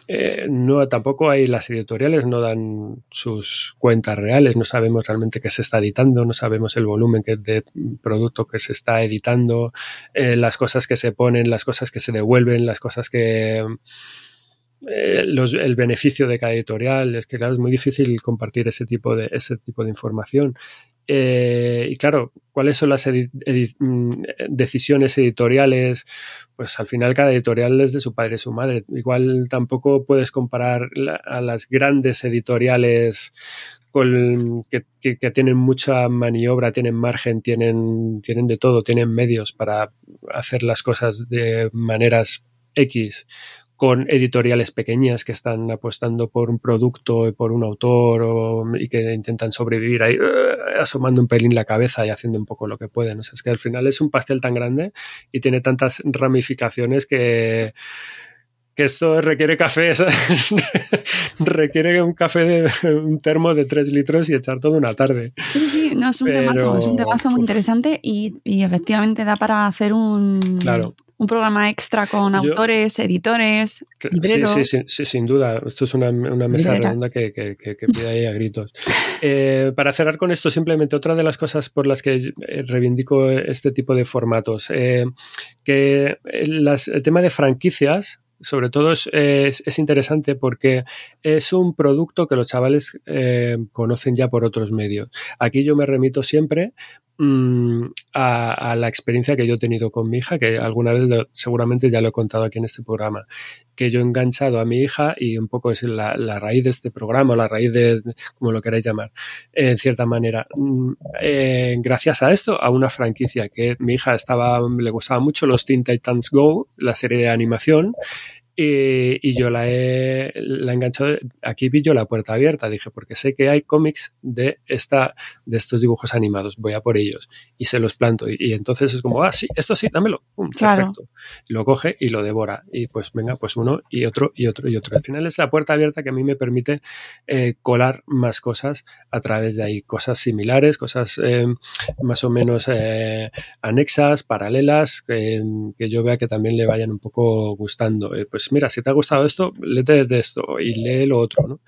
C: eh, no, tampoco hay las editoriales, no dan sus cuentas reales, no sabemos realmente qué se está editando, no sabemos el volumen que, de producto que se está editando, eh, las cosas que se ponen, las cosas que se devuelven, las cosas que... eh, los- el beneficio de cada editorial. Es que claro es muy difícil compartir ese tipo de ese tipo de información Eh, y claro cuáles son las mm, decisiones editoriales pues al final cada editorial es de su padre y su madre. Igual tampoco puedes comparar a las grandes editoriales con- que, que- que tienen mucha maniobra, tienen margen, tienen, tienen de todo, tienen medios para hacer las cosas de maneras X con editoriales pequeñas que están apostando por un producto y por un autor o- y que intentan sobrevivir ahí eh, asomando un pelín la cabeza y haciendo un poco lo que pueden. O sea, es que al final es un pastel tan grande y tiene tantas ramificaciones que, que esto requiere café, ¿sabes? <laughs> requiere un café de un termo de 3 litros y echar toda una tarde.
D: Sí, sí, no, es un
C: Pero-
D: temazo, es un temazo muy interesante y, y efectivamente da para hacer un,
C: Claro.
D: Un programa extra con
C: Yo-
D: autores, editores, libreros.
C: sí, sí, sí, sin duda. Esto es una, una mesa
D: Libreras.
C: redonda que, que, que- que pide ahí a gritos. Eh, para cerrar con esto, simplemente otra de las cosas por las que eh, reivindico este tipo de formatos, eh, que las- el tema de franquicias, sobre todo, es, es- es interesante porque es un producto que los chavales eh, conocen ya por otros medios. Aquí yo me remito siempre mm, a, la experiencia que yo he tenido con mi hija, que alguna vez seguramente ya lo he contado aquí en este programa, que yo he enganchado a mi hija y un poco es la, raíz de este programa, la raíz de, como lo queráis llamar, en cierta manera. Mm, eh, gracias a esto, a una franquicia que mi hija estaba, le gustaba mucho, los Teen Titans Go, la serie de animación, y, yo la he, la enganchado, aquí vi yo la puerta abierta, dije, porque sé que hay cómics de, esta, de estos dibujos animados, voy a por ellos y se los planto. Y, entonces es como, ah, sí, esto sí, dámelo. Perfecto. lo coge y lo devora. Y pues venga, pues uno y otro y otro y otro. Al final es la puerta abierta que a mí me permite eh, colar más cosas a través de ahí, cosas similares, cosas eh, más o menos eh, anexas, paralelas, que, que, yo vea que también le vayan un poco gustando. pues pues mira, si te ha gustado esto, léete de esto y lee lo otro, ¿no?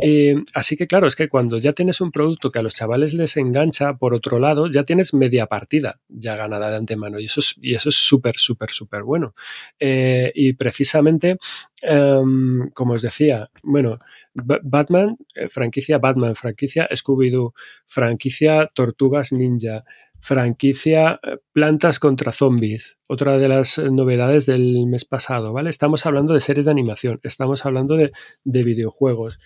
C: Eh, así que claro, es que cuando ya tienes un producto que a los chavales les engancha, por otro lado, ya tienes media partida ya ganada de antemano y eso es y es súper, súper, súper bueno. Eh, y precisamente, em, como os decía, bueno, Batman, eh, franquicia Batman, franquicia Scooby-Doo, franquicia Tortugas Ninja, franquicia eh, Plantas contra Zombies, otra de las novedades del mes pasado, ¿vale? Estamos hablando de series de animación, estamos hablando de, videojuegos,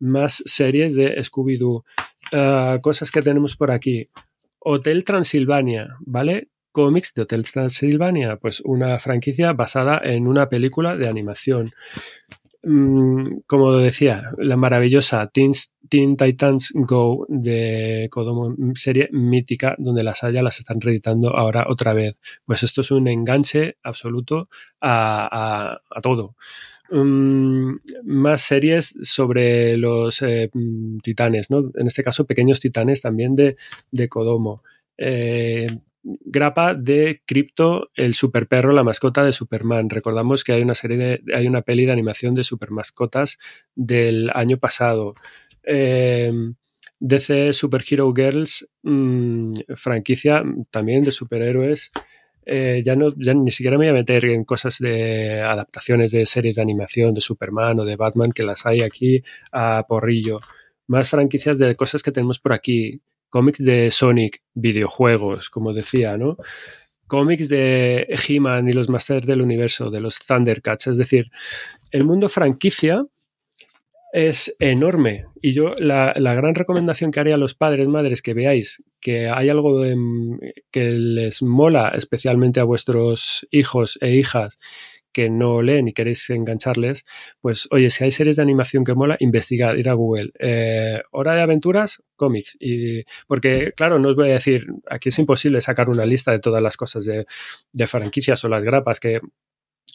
C: más series de Scooby-Doo, eh, cosas que tenemos por aquí. Hotel Transilvania, ¿vale? Cómics de Hotel Transilvania, pues una franquicia basada en una película de animación. Mm, como decía, la maravillosa Teen, Titans Go de Kodomo, serie mítica, donde las haya las están reeditando ahora otra vez. Pues esto es un enganche absoluto a, todo. Mm, más series sobre los eh, titanes, ¿no? En este caso, pequeños titanes también de, de Kodomo. Eh, grapa de Crypto, el super perro, la mascota de Superman. Recordamos que hay una serie de, hay una peli de animación de super mascotas del año pasado. Em, DC Super Hero Girls, mm, franquicia también de superhéroes. Eh, ya, no, ya ni siquiera me voy a meter en cosas de adaptaciones de series de animación de Superman o de Batman, que las hay aquí a porrillo. Más franquicias de cosas que tenemos por aquí cómics de Sonic, videojuegos, como decía, ¿no? Cómics de He-Man y los Masters del Universo, de los Thundercats. Es decir, el mundo franquicia es enorme. Y yo la, gran recomendación que haría a los padres, madres, que veáis que hay algo que les mola especialmente a vuestros hijos e hijas que no leen y queréis engancharles, pues oye, si hay series de animación que mola, investigad, ir a Google. Eh, hora de aventuras, cómics. Y, porque, claro, no os voy a decir, aquí es imposible sacar una lista de todas las cosas de, de franquicias o las grapas que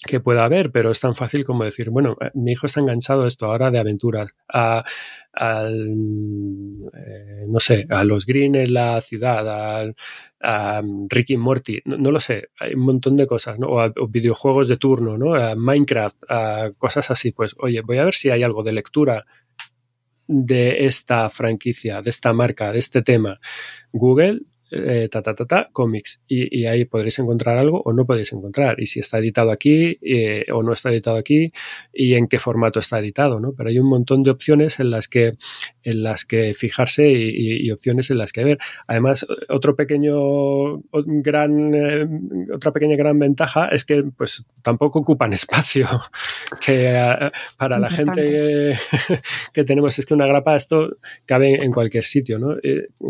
C: que pueda haber, pero es tan fácil como decir, bueno, eh, mi hijo está enganchado a esto ahora de aventuras, a, al, eh, no sé, a los Green en la ciudad, a, Ricky Morty, no, lo sé, hay un montón de cosas, ¿no? O, videojuegos de turno, ¿no? A Minecraft, a cosas así, pues, oye, voy a ver si hay algo de lectura de esta franquicia, de esta marca, de este tema. Google, eh, ta, ta, ta, ta, cómics. Y, ahí podréis encontrar algo o no podéis encontrar. Y si está editado aquí eh, o no está editado aquí y en qué formato está editado, ¿no? Pero hay un montón de opciones en las que, en las que fijarse y, opciones en las que ver. Además, otro pequeño, gran, eh, otra pequeña gran ventaja es que pues tampoco ocupan <laughs> espacio. que para la gente <laughs> que, tenemos es que una grapa, esto cabe en cualquier sitio, ¿no?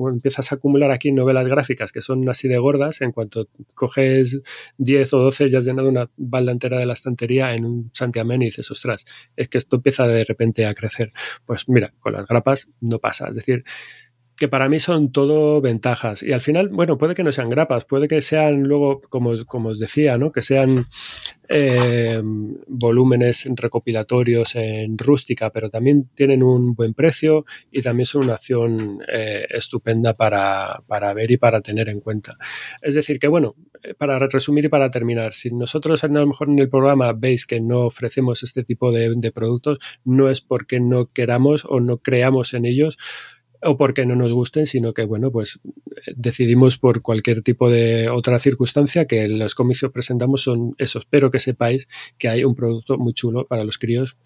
C: empiezas a acumular aquí novelas gráficas que son así de gordas, en cuanto coges 10 o 12 ya has llenado una balda entera de la estantería en un santiamén y dices, ostras, es que esto empieza de repente a crecer. Pues mira, con las grapas no pasa. Es decir, que para mí son todo ventajas. Y al final, bueno, puede que no sean grapas, puede que sean luego, como, como os decía, ¿no? que sean eh, volúmenes recopilatorios en rústica, pero también tienen un buen precio y también son una acción eh, estupenda para, ver y para tener en cuenta. Es decir, que bueno, eh, para resumir y para terminar, si nosotros a lo mejor en el programa veis que no ofrecemos este tipo de productos, no es porque no queramos o no creamos en ellos, o porque no nos gusten, sino que, bueno, pues decidimos por cualquier tipo de otra circunstancia que los cómics que presentamos son esos. Espero que sepáis que hay un producto muy chulo para los críos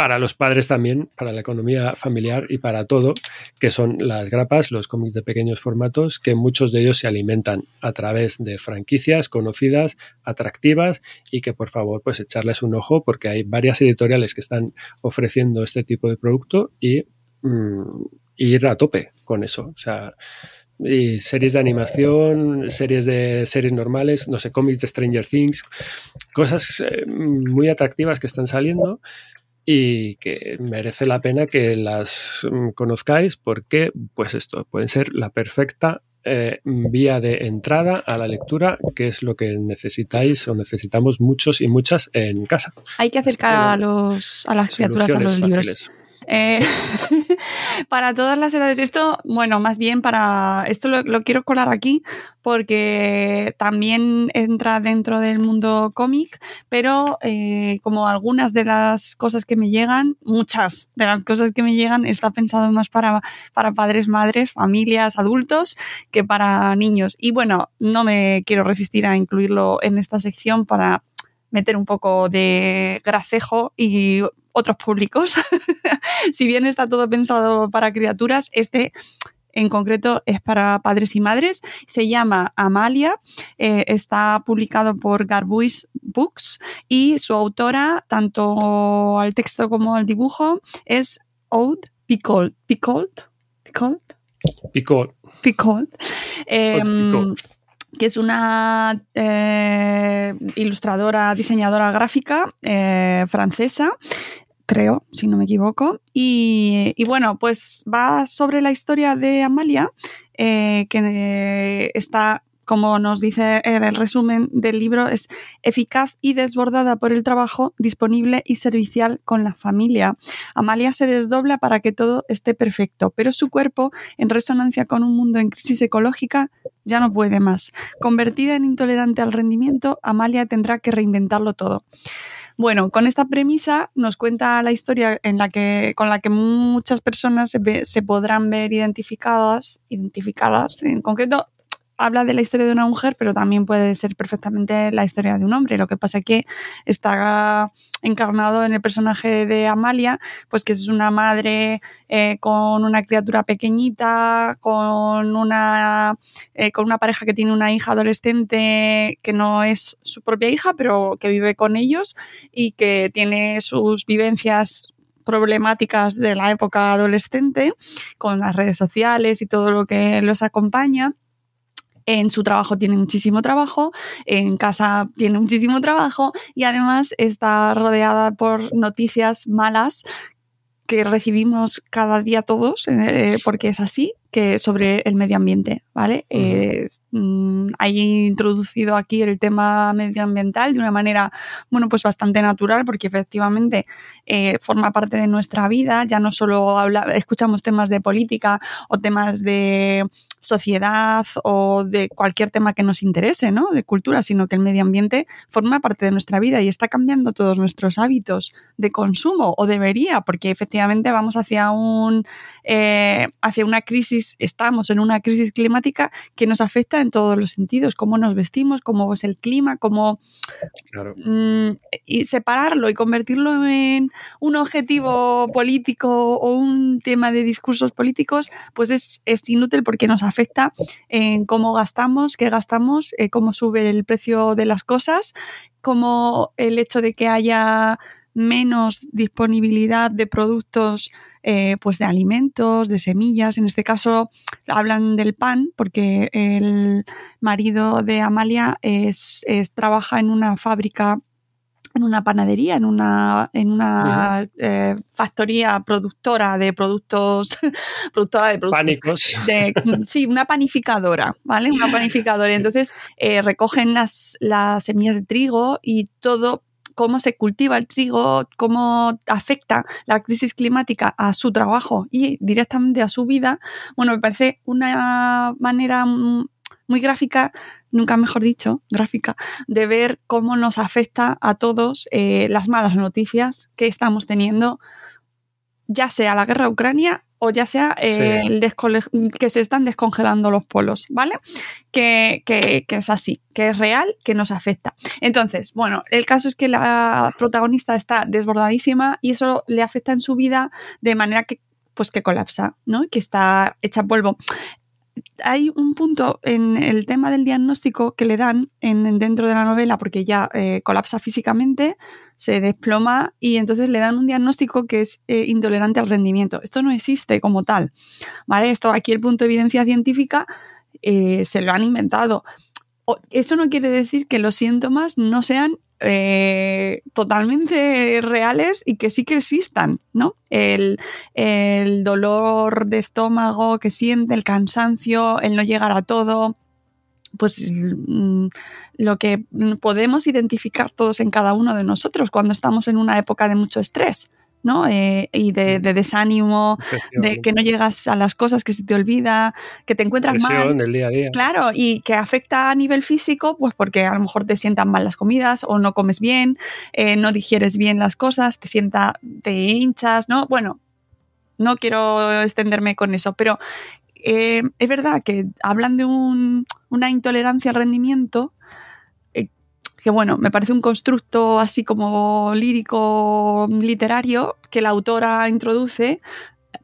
C: para los padres también, para la economía familiar y para todo, que son las grapas, los cómics de pequeños formatos, que muchos de ellos se alimentan a través de franquicias conocidas, atractivas y que por favor pues echarles un ojo porque hay varias editoriales que están ofreciendo este tipo de producto y mm, ir a tope con eso. O sea, y series de animación, series de series normales, no sé, cómics de Stranger Things, cosas eh, muy atractivas que están saliendo y que merece la pena que las mm, conozcáis porque, pues esto, pueden ser la perfecta eh, vía de entrada a la lectura, que es lo que necesitáis o necesitamos muchos y muchas en casa.
D: Hay que acercar a, los, a las criaturas a los libros. Eh, <laughs> para todas las edades. Esto, bueno, más bien para. Esto lo, quiero colar aquí porque también entra dentro del mundo cómic, pero eh, como algunas de las cosas que me llegan, muchas de las cosas que me llegan, está pensado más para, para padres, madres, familias, adultos que para niños. Y bueno, no me quiero resistir a incluirlo en esta sección para meter un poco de gracejo y otros públicos. <laughs> si bien está todo pensado para criaturas, este en concreto es para padres y madres. Se llama Amalia, eh, está publicado por Garbuis Books y su autora, tanto al texto como al dibujo, es Oud Picoult. Picoult? Picoult?
C: Picoult.
D: Picoult. Em, que es una eh, ilustradora, diseñadora gráfica eh, francesa creo, si no me equivoco. Y, bueno, pues va sobre la historia de Amalia, eh, que está como nos dice el resumen del libro, es eficaz y desbordada por el trabajo, disponible y servicial con la familia. Amalia se desdobla para que todo esté perfecto, pero su cuerpo, en resonancia con un mundo en crisis ecológica, ya no puede más. Convertida en intolerante al rendimiento, Amalia tendrá que reinventarlo todo. Bueno, con esta premisa nos cuenta la historia en la que, con la que muchas personas se, se podrán ver identificadas, identificadas, en concreto habla de la historia de una mujer, pero también puede ser perfectamente la historia de un hombre. Lo que pasa es que está encarnado en el personaje de Amalia, pues que es una madre eh, con una criatura pequeñita, con una, eh, con una pareja que tiene una hija adolescente que no es su propia hija, pero que vive con ellos y que tiene sus vivencias problemáticas de la época adolescente, con las redes sociales y todo lo que los acompaña en su trabajo tiene muchísimo trabajo, en casa tiene muchísimo trabajo y además está rodeada por noticias malas que recibimos cada día todos, eh, porque es así, que sobre el medio ambiente, ¿vale? Mm, hay introducido aquí el tema medioambiental de una manera, bueno, pues bastante natural, porque efectivamente eh, forma parte de nuestra vida. Ya no solo habla, escuchamos temas de política o temas de sociedad o de cualquier tema que nos interese, ¿no? De cultura, sino que el medio ambiente forma parte de nuestra vida y está cambiando todos nuestros hábitos de consumo, o debería, porque efectivamente vamos hacia un eh, hacia una crisis, estamos en una crisis climática que nos afecta en todos los sentidos, cómo nos vestimos, cómo es el clima, cómo... Mm, y separarlo y convertirlo en un objetivo político o un tema de discursos políticos, pues es, inútil porque nos afecta en cómo gastamos, qué gastamos, eh, cómo sube el precio de las cosas, cómo el hecho de que haya menos disponibilidad de productos eh, pues de alimentos, de semillas. En este caso hablan del pan porque el marido de Amalia es, trabaja en una fábrica en una panadería, en una, en una eh, factoría productora de productos, <laughs> productora de
C: productos.
D: sí, una panificadora, ¿vale? Una panificadora. <laughs> Entonces eh, recogen las, las semillas de trigo y todo cómo se cultiva el trigo, cómo afecta la crisis climática a su trabajo y directamente a su vida, bueno, me parece una manera muy gráfica, nunca mejor dicho, gráfica, de ver cómo nos afecta a todos eh, las malas noticias que estamos teniendo, ya sea la guerra Ucrania o ya sea eh,
C: Sí.
D: el que se están descongelando los polos, ¿vale? Que, que- que es así, que es real, que nos afecta. Entonces, bueno, el caso es que la protagonista está desbordadísima y eso le afecta en su vida de manera que pues que colapsa, ¿no? Que está hecha polvo hay un punto en el tema del diagnóstico que le dan en, dentro de la novela, porque ya eh, colapsa físicamente, se desploma y entonces le dan un diagnóstico que es eh, intolerante al rendimiento. Esto no existe como tal, ¿vale? Esto aquí el punto de evidencia científica eh, se lo han inventado. Eso no quiere decir que los síntomas no sean eh, totalmente reales y que sí que existan, ¿no? El, dolor de estómago que siente, el cansancio, el no llegar a todo, pues mm, lo que podemos identificar todos en cada uno de nosotros cuando estamos en una época de mucho estrés. ¿No? Eh, y de, de desánimo, de que no llegas a las cosas, que se te olvida, que te encuentras
C: Presión
D: mal.
C: día a día.
D: Claro, y que afecta a nivel físico, pues porque a lo mejor te sientan mal las comidas o no comes bien, eh, no digieres bien las cosas, te sienta, te hinchas, ¿no? Bueno, no quiero extenderme con eso, pero eh, es verdad que hablan de un- una intolerancia al rendimiento que bueno, me parece un constructo así como lírico, literario, que la autora introduce,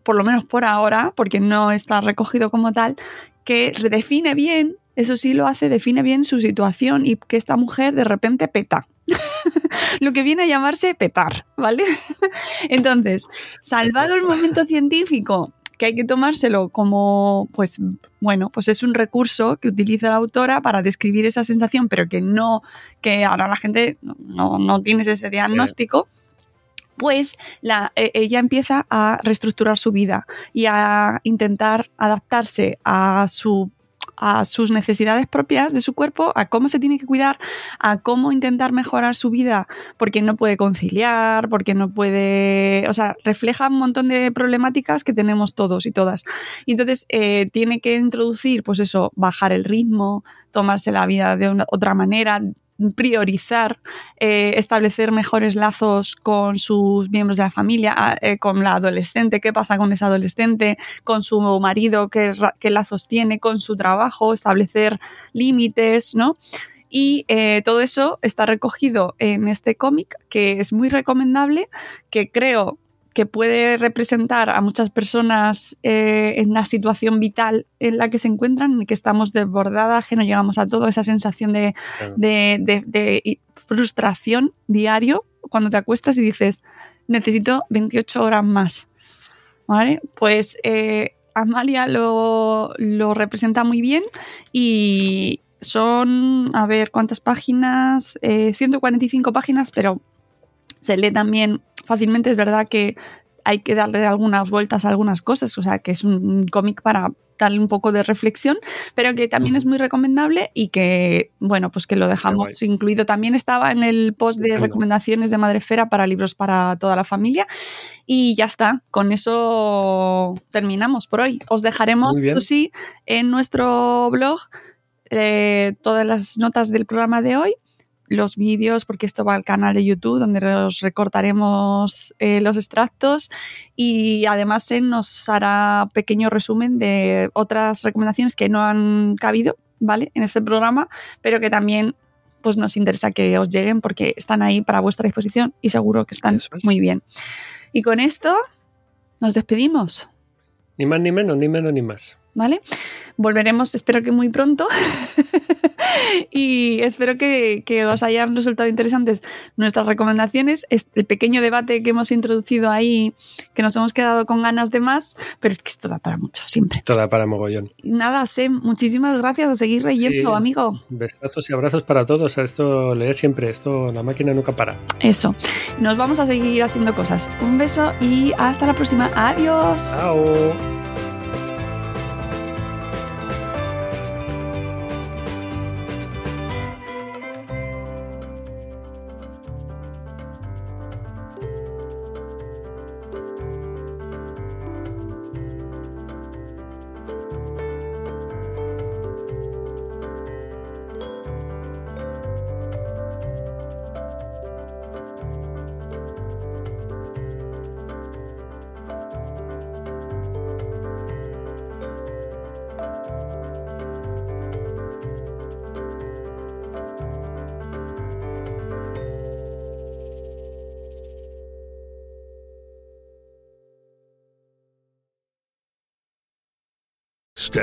D: por lo menos por ahora, porque no está recogido como tal, que define bien, eso sí lo hace, define bien su situación y que esta mujer de repente peta. <laughs> lo que viene a llamarse petar, ¿vale? <laughs> Entonces, salvado el momento científico, que hay que tomárselo como, pues, bueno, pues es un recurso que utiliza la autora para describir esa sensación, pero que no, que ahora la gente no, no tienes ese diagnóstico. Pues la, eh, ella empieza a reestructurar su vida y a intentar adaptarse a su a sus necesidades propias de su cuerpo, a cómo se tiene que cuidar, a cómo intentar mejorar su vida, porque no puede conciliar, porque no puede, o sea, refleja un montón de problemáticas que tenemos todos y todas. Y entonces eh, tiene que introducir, pues eso, bajar el ritmo, tomarse la vida de una, otra manera, priorizar, eh, establecer mejores lazos con sus miembros de la familia, a- eh, con la adolescente, qué pasa con esa adolescente, con su marido, qué, qué lazos tiene, con su trabajo, establecer límites, ¿no? Y eh, todo eso está recogido en este cómic, que es muy recomendable, que creo que puede representar a muchas personas eh, en la situación vital en la que se encuentran, en que estamos desbordadas, que no llegamos a todo, esa sensación de, de- de- de frustración diario cuando te acuestas y dices, necesito 28 horas más. ¿Vale? Pues eh, Amalia lo, lo representa muy bien y son, a ver, ¿cuántas páginas? Eh, 145 páginas, pero se lee también fácilmente. Es verdad que hay que darle algunas vueltas a algunas cosas, o sea, que es un cómic para darle un poco de reflexión, pero que también es muy recomendable y que, bueno, pues que lo dejamos incluido. También estaba en el post de recomendaciones de Madrefera para libros para toda la familia. Y ya está, con eso terminamos por hoy. Os dejaremos. Susi, en nuestro blog eh, todas las notas del programa de hoy, los vídeos, porque esto va al canal de YouTube donde os recortaremos eh, los extractos y además eh, nos hará pequeño resumen de otras recomendaciones que no han cabido, ¿vale? En este programa, pero que también pues nos interesa que os lleguen porque están ahí para vuestra disposición y seguro que están muy bien. Y con esto nos despedimos.
C: Ni más ni menos, ni menos ni más.
D: ¿Vale? Volveremos, espero que muy pronto. <laughs> y espero que, que os hayan resultado interesantes nuestras recomendaciones. Es el pequeño debate que hemos introducido ahí, que nos hemos quedado con ganas de más, pero es que esto da para mucho, siempre.
C: Toda para mogollón.
D: Nada, Sem, muchísimas gracias a seguir leyendo,
C: Sí.
D: amigo.
C: Besazos y abrazos para todos. Esto, leer siempre. Esto, la máquina nunca para.
D: Eso. Nos vamos a seguir haciendo cosas. Un beso y hasta la próxima. Adiós.
C: Chao.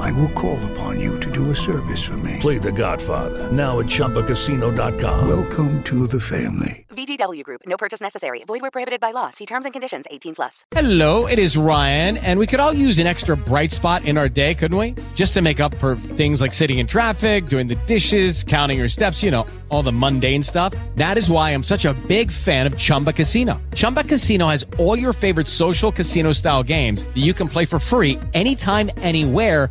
J: I will call upon you to do a service for me.
K: Play The Godfather now at ChumbaCasino.com.
J: Welcome to the family.
L: VGW Group. No purchase necessary. Void where prohibited by law. See terms and conditions. 18 plus.
M: Hello, it is Ryan, and we could all use an extra bright spot in our day, couldn't we? Just to make up for things like sitting in traffic, doing the dishes, counting your steps, you know, all the mundane stuff. That is why I'm such a big fan of Chumba Casino. Chumba Casino has all your favorite social casino style games that you can play for free anytime, anywhere